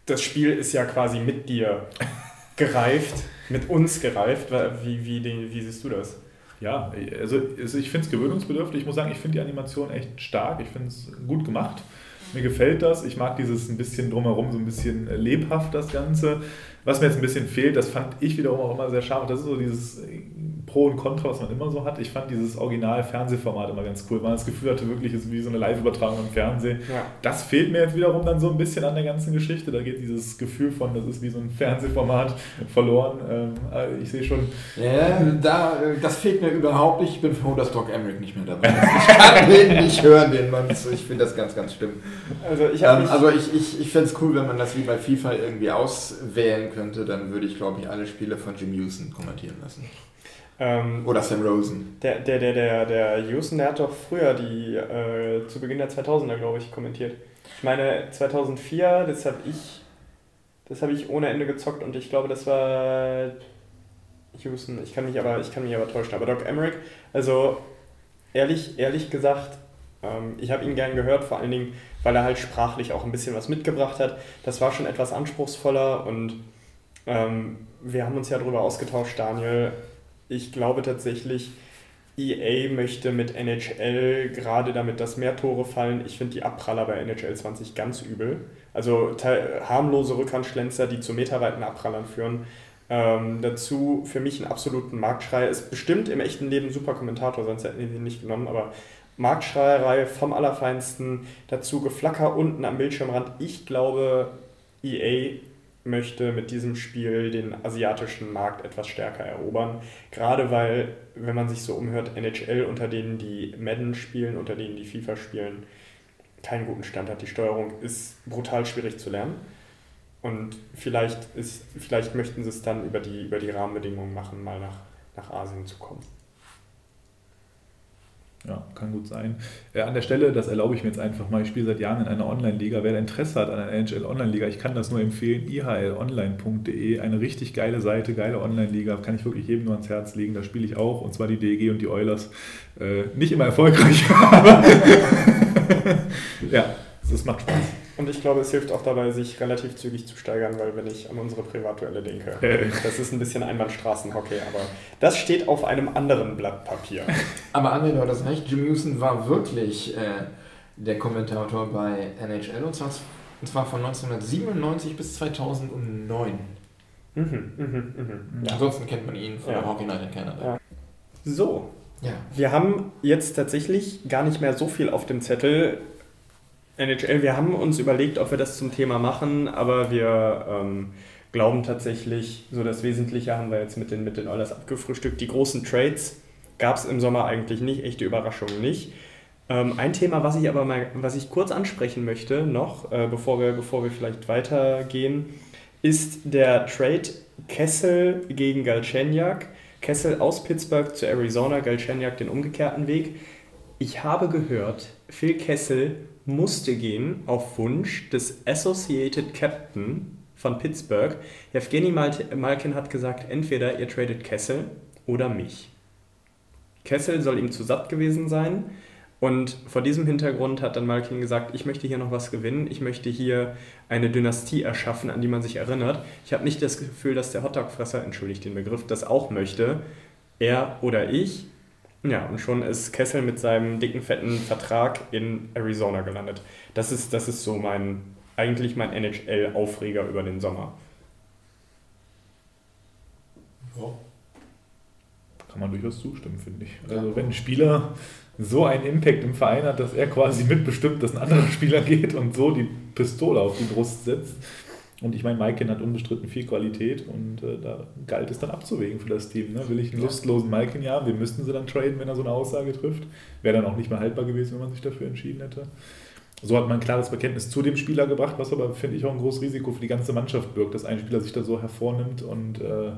das Spiel ist ja quasi mit dir [laughs] gereift, mit uns gereift. Wie, wie, wie, siehst du das? Ja, also also ich finde es gewöhnungsbedürftig. Ich muss sagen, ich finde die Animation echt stark. Ich finde es gut gemacht. Mir gefällt das. Ich mag dieses ein bisschen drumherum, so ein bisschen lebhaft das Ganze. Was mir jetzt ein bisschen fehlt, das fand ich wiederum auch immer sehr scharf. Das ist so dieses Pro und Contra, was man immer so hat. Ich fand dieses Original-Fernsehformat immer ganz cool, weil man das Gefühl hatte, wirklich ist wie so eine Live-Übertragung im Fernsehen. Ja. Das fehlt mir jetzt wiederum dann so ein bisschen an der ganzen Geschichte. Da geht dieses Gefühl von, das ist wie so ein Fernsehformat verloren. Ähm, also ich sehe schon, Ja, da, äh, das fehlt mir überhaupt nicht. Ich bin froh, dass Doc Emmerich nicht mehr dabei ist. [laughs] Ich kann den nicht hören, den Mann. Ich finde das ganz, ganz schlimm. Also, ich habe Ähm, also ich, ich, ich fände es cool, wenn man das wie bei FIFA irgendwie auswählen könnte. Dann würde ich, glaube ich, alle Spiele von Jim Houston kommentieren lassen. Ähm, Oder Sam Rosen. Der, der, der, der, der Houston, der hat doch früher die, äh, zu Beginn der 2000er, glaube ich, kommentiert. Ich meine, 2004, das habe ich, das habe ich ohne Ende gezockt und ich glaube, das war Houston. Ich kann mich aber, ich kann mich aber täuschen. Aber Doc Emmerich, also ehrlich, ehrlich gesagt, Ähm, ich habe ihn gern gehört, vor allen Dingen, weil er halt sprachlich auch ein bisschen was mitgebracht hat. Das war schon etwas anspruchsvoller und ähm, wir haben uns ja darüber ausgetauscht, Daniel. Ich glaube tatsächlich, EA möchte mit NHL, gerade damit, dass mehr Tore fallen, ich finde die Abpraller bei NHL 20 ganz übel. Also harmlose Rückhandschlenzer, die zu meterweiten Abprallern führen. Ähm, dazu für mich einen absoluten Marktschrei. Ist bestimmt im echten Leben super Kommentator, sonst hätten wir ihn nicht genommen, aber Marktschreierei vom Allerfeinsten. Dazu Geflacker unten am Bildschirmrand. Ich glaube, EA möchte mit diesem Spiel den asiatischen Markt etwas stärker erobern. Gerade weil, wenn man sich so umhört, NHL unter denen, die Madden spielen, unter denen, die FIFA spielen, keinen guten Stand hat. Die Steuerung ist brutal schwierig zu lernen. Und vielleicht, ist, vielleicht möchten sie es dann über die, über die Rahmenbedingungen machen, mal nach, nach Asien zu kommen. Ja, kann gut sein. Äh, an der Stelle, das erlaube ich mir jetzt einfach mal, ich spiele seit Jahren in einer Online-Liga. Wer Interesse hat an einer NHL Online-Liga, ich kann das nur empfehlen, ihlonline.de, eine richtig geile Seite, geile Online-Liga, kann ich wirklich jedem nur ans Herz legen. Da spiele ich auch, und zwar die DEG und die Oilers. Äh, nicht immer erfolgreich, [laughs] aber [laughs] ja, das macht Spaß. Und ich glaube, es hilft auch dabei, sich relativ zügig zu steigern, weil wenn ich an unsere Privatduelle denke, das ist ein bisschen Einbahnstraßenhockey, aber das steht auf einem anderen Blatt Papier. Aber André, du hattest recht, Jim Houston war wirklich äh, der Kommentator bei NHL und zwar, und zwar von 1997 bis 2009. Mhm, mh, mh. Ja. Ansonsten kennt man ihn von ja. der Hockey Night in Canada. Ja. So, ja. wir haben jetzt tatsächlich gar nicht mehr so viel auf dem Zettel NHL, wir haben uns überlegt, ob wir das zum Thema machen, aber wir ähm, glauben tatsächlich, so das Wesentliche haben wir jetzt mit den, mit den Oilers abgefrühstückt. Die großen Trades gab es im Sommer eigentlich nicht, echte Überraschungen nicht. Ähm, ein Thema, was ich aber mal, was ich kurz ansprechen möchte noch, äh, bevor, wir, bevor wir vielleicht weitergehen, ist der Trade Kessel gegen Galchenyuk. Kessel aus Pittsburgh zu Arizona, Galchenyuk den umgekehrten Weg. Ich habe gehört, Phil Kessel musste gehen auf Wunsch des Associated Captain von Pittsburgh. Evgeny Malkin hat gesagt, entweder ihr tradet Kessel oder mich. Kessel soll ihm zu satt gewesen sein. Und vor diesem Hintergrund hat dann Malkin gesagt, ich möchte hier noch was gewinnen, ich möchte hier eine Dynastie erschaffen, an die man sich erinnert. Ich habe nicht das Gefühl, dass der Hotdog-Fresser, entschuldigt den Begriff, das auch möchte. Er oder ich. Ja, und schon ist Kessel mit seinem dicken, fetten Vertrag in Arizona gelandet. Das ist, das ist so mein, eigentlich mein NHL-Aufreger über den Sommer. Ja. Kann man durchaus zustimmen, finde ich. Also wenn ein Spieler so einen Impact im Verein hat, dass er quasi mitbestimmt, dass ein anderer [laughs] Spieler geht und so die Pistole auf die Brust setzt, und ich meine, Maikin hat unbestritten viel Qualität und äh, da galt es dann abzuwägen für das Team. Ne? Will ich einen lustlosen Maikin? Ja, wir müssten sie dann traden, wenn er so eine Aussage trifft. Wäre dann auch nicht mehr haltbar gewesen, wenn man sich dafür entschieden hätte. So hat man ein klares Bekenntnis zu dem Spieler gebracht, was aber, finde ich, auch ein großes Risiko für die ganze Mannschaft birgt, dass ein Spieler sich da so hervornimmt und äh,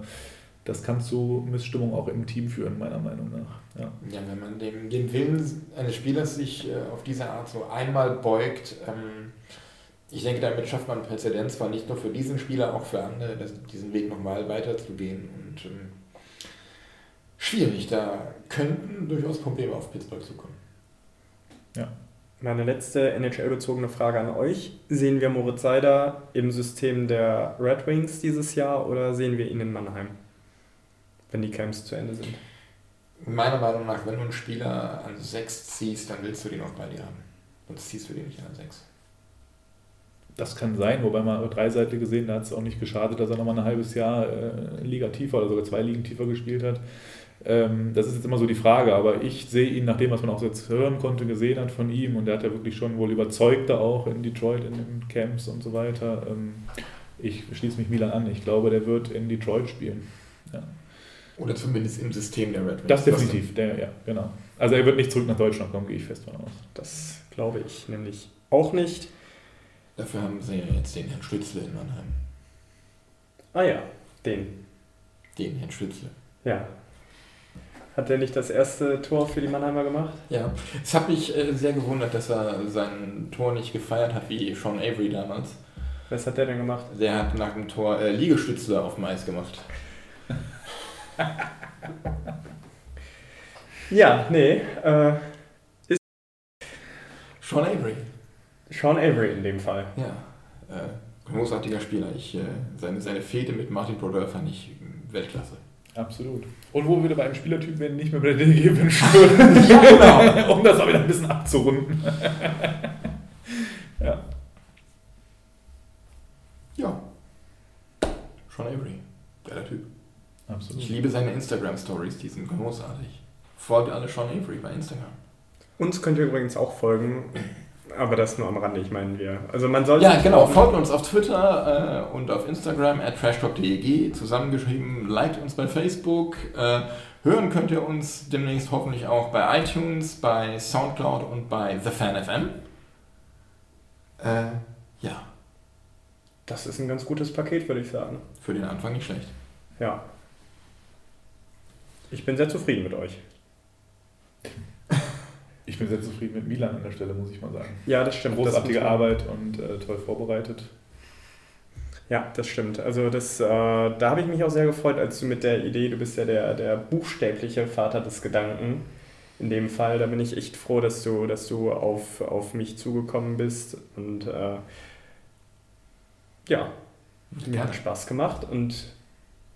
das kann zu Missstimmung auch im Team führen, meiner Meinung nach. Ja, ja wenn man dem, den Willen eines Spielers sich äh, auf diese Art so einmal beugt, ähm, ich denke, damit schafft man Präzedenz, zwar nicht nur für diesen Spieler, auch für andere, diesen Weg nochmal weiterzugehen. Und ähm, schwierig, da könnten durchaus Probleme auf Pittsburgh zukommen. Ja. Meine letzte NHL-bezogene Frage an euch. Sehen wir Moritz Seider im System der Red Wings dieses Jahr oder sehen wir ihn in Mannheim, wenn die Camps zu Ende sind? Meiner Meinung nach, wenn du einen Spieler an 6 ziehst, dann willst du den auch bei dir haben. Sonst ziehst du den nicht an 6. Das kann sein, wobei man drei Seite gesehen, da hat es auch nicht geschadet, dass er nochmal ein halbes Jahr äh, Liga tiefer oder sogar zwei Ligen tiefer gespielt hat. Ähm, das ist jetzt immer so die Frage, aber ich sehe ihn, nach dem, was man auch jetzt hören konnte, gesehen hat von ihm, und der hat ja wirklich schon wohl überzeugt da auch in Detroit, in den Camps und so weiter. Ähm, ich schließe mich Milan an. Ich glaube, der wird in Detroit spielen. Ja. Oder zumindest im System der Red Wings. Das definitiv, der, ja, genau. Also er wird nicht zurück nach Deutschland kommen, gehe ich fest von aus. Das glaube ich nämlich auch nicht. Dafür haben sie ja jetzt den Herrn Stützle in Mannheim. Ah ja, den. Den Herrn Stützle. Ja. Hat der nicht das erste Tor für die Mannheimer gemacht? Ja, es hat mich äh, sehr gewundert, dass er sein Tor nicht gefeiert hat wie Sean Avery damals. Was hat der denn gemacht? Der hat nach dem Tor äh, Liegestützle auf dem Eis gemacht. [laughs] ja, nee. Äh, Sean Avery. Sean Avery in dem Fall. Ja, äh, großartiger Spieler. Ich, äh, seine, seine Fehde mit Martin Brodeur fand ich äh, Weltklasse. Absolut. Und wo wir wieder bei einem Spielertyp werden, nicht mehr bei der DG wünschen würden. Ja, genau. [laughs] um das auch wieder ein bisschen abzurunden. [laughs] ja. Ja. Sean Avery. Geiler Typ. Absolut. Ich liebe seine Instagram-Stories, die sind großartig. Folgt alle Sean Avery bei Instagram. Uns könnt ihr übrigens auch folgen, aber das nur am Rande, ich meine wir. Also man sollte Ja, genau. Folgt uns auf Twitter äh, und auf Instagram at trashtalk.deg zusammengeschrieben. Liked uns bei Facebook. Äh, hören könnt ihr uns demnächst hoffentlich auch bei iTunes, bei Soundcloud und bei The Fan FM. Äh, ja, Das ist ein ganz gutes Paket, würde ich sagen. für den Anfang nicht schlecht. Ja. Ich bin sehr zufrieden mit euch. Ich bin sehr zufrieden mit Milan an der Stelle, muss ich mal sagen. Ja, das stimmt. Großartige das Arbeit und äh, toll vorbereitet. Ja, das stimmt. Also das, äh, da habe ich mich auch sehr gefreut, als du mit der Idee, du bist ja der, der buchstäbliche Vater des Gedanken. In dem Fall, da bin ich echt froh, dass du, dass du auf, auf mich zugekommen bist. Und äh, ja, mir hat Spaß gemacht. Und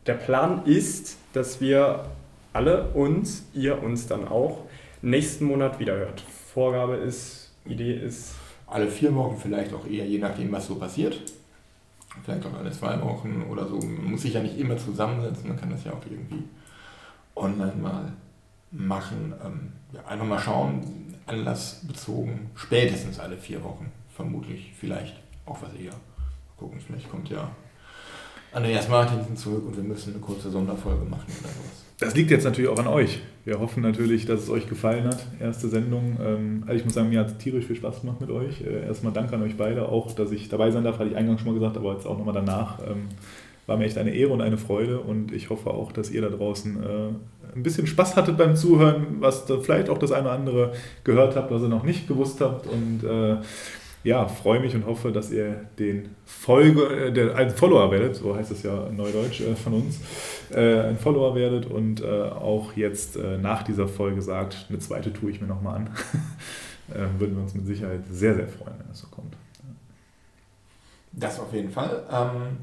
der Plan ist, dass wir alle uns, ihr uns dann auch, nächsten Monat wieder hört. Vorgabe ist, Idee ist, Alle vier Wochen vielleicht auch eher, je nachdem, was so passiert. Vielleicht auch alle zwei Wochen oder so. Man muss sich ja nicht immer zusammensetzen, man kann das ja auch irgendwie online mal machen. Ähm, ja, einfach mal schauen, anlassbezogen, spätestens alle vier Wochen, vermutlich, vielleicht auch was eher. Mal gucken, vielleicht kommt ja Andreas Martinsen zurück und wir müssen eine kurze Sonderfolge machen oder sowas. Das liegt jetzt natürlich auch an euch. Wir hoffen natürlich, dass es euch gefallen hat. Erste Sendung. Ähm, also ich muss sagen, mir hat es tierisch viel Spaß gemacht mit euch. Äh, erstmal danke an euch beide, auch dass ich dabei sein darf, hatte ich eingangs schon mal gesagt, aber jetzt auch nochmal danach. Ähm, war mir echt eine Ehre und eine Freude und ich hoffe auch, dass ihr da draußen äh, ein bisschen Spaß hattet beim Zuhören, was vielleicht auch das eine oder andere gehört habt, was ihr noch nicht gewusst habt und äh, ja, freue mich und hoffe, dass ihr den Folge, äh, der, ein Follower werdet, so heißt es ja Neudeutsch äh, von uns, äh, ein Follower werdet und äh, auch jetzt äh, nach dieser Folge sagt, eine zweite tue ich mir nochmal an. [laughs] äh, würden wir uns mit Sicherheit sehr, sehr freuen, wenn das so kommt. Das auf jeden Fall. Ähm,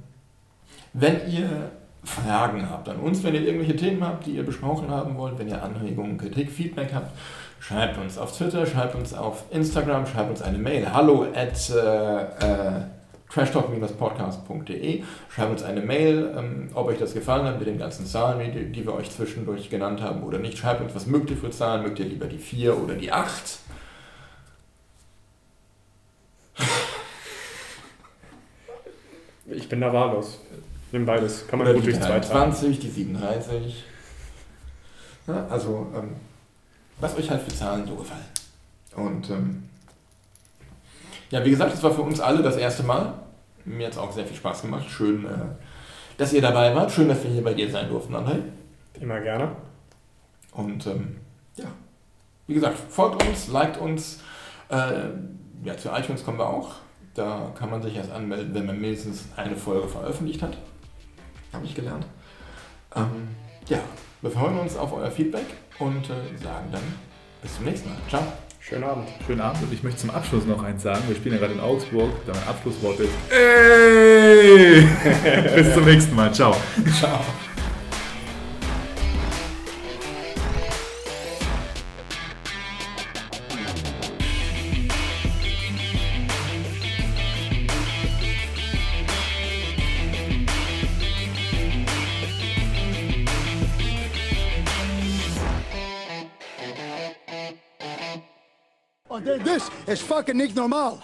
wenn ihr Fragen habt an uns, wenn ihr irgendwelche Themen habt, die ihr besprochen haben wollt, wenn ihr Anregungen, Kritik, Feedback habt, schreibt uns auf Twitter, schreibt uns auf Instagram, schreibt uns eine Mail. Hallo at äh, äh, trashtalk-podcast.de. Schreibt uns eine Mail, ähm, ob euch das gefallen hat mit den ganzen Zahlen, die, die wir euch zwischendurch genannt haben oder nicht. Schreibt uns, was mögt ihr für Zahlen? Mögt ihr lieber die 4 oder die 8? ich bin da wahllos. Nimm beides. Kann man Oder gut die durch zwei teilen. 23, die 37. Ja, also, ähm, was euch halt für Zahlen so gefallen. Und ähm, ja, wie gesagt, es war für uns alle das erste Mal. Mir hat es auch sehr viel Spaß gemacht. Schön, äh, dass ihr dabei wart. Schön, dass wir hier bei dir sein durften, André. Immer gerne. Und ähm, ja, wie gesagt, folgt uns, liked uns. Äh, ja, zu iTunes kommen wir auch. Da kann man sich erst anmelden, wenn man mindestens eine Folge veröffentlicht hat. Habe ich gelernt. Ähm, ja, wir freuen uns auf euer Feedback und äh, sagen dann bis zum nächsten Mal. Ciao. Schönen Abend. Schönen Abend und ich möchte zum Abschluss noch eins sagen. Wir spielen ja gerade in Augsburg. Da mein Abschlusswort ist Ey! [laughs] Bis zum nächsten Mal. Ciao. Ciao. This is fucking nicht normal.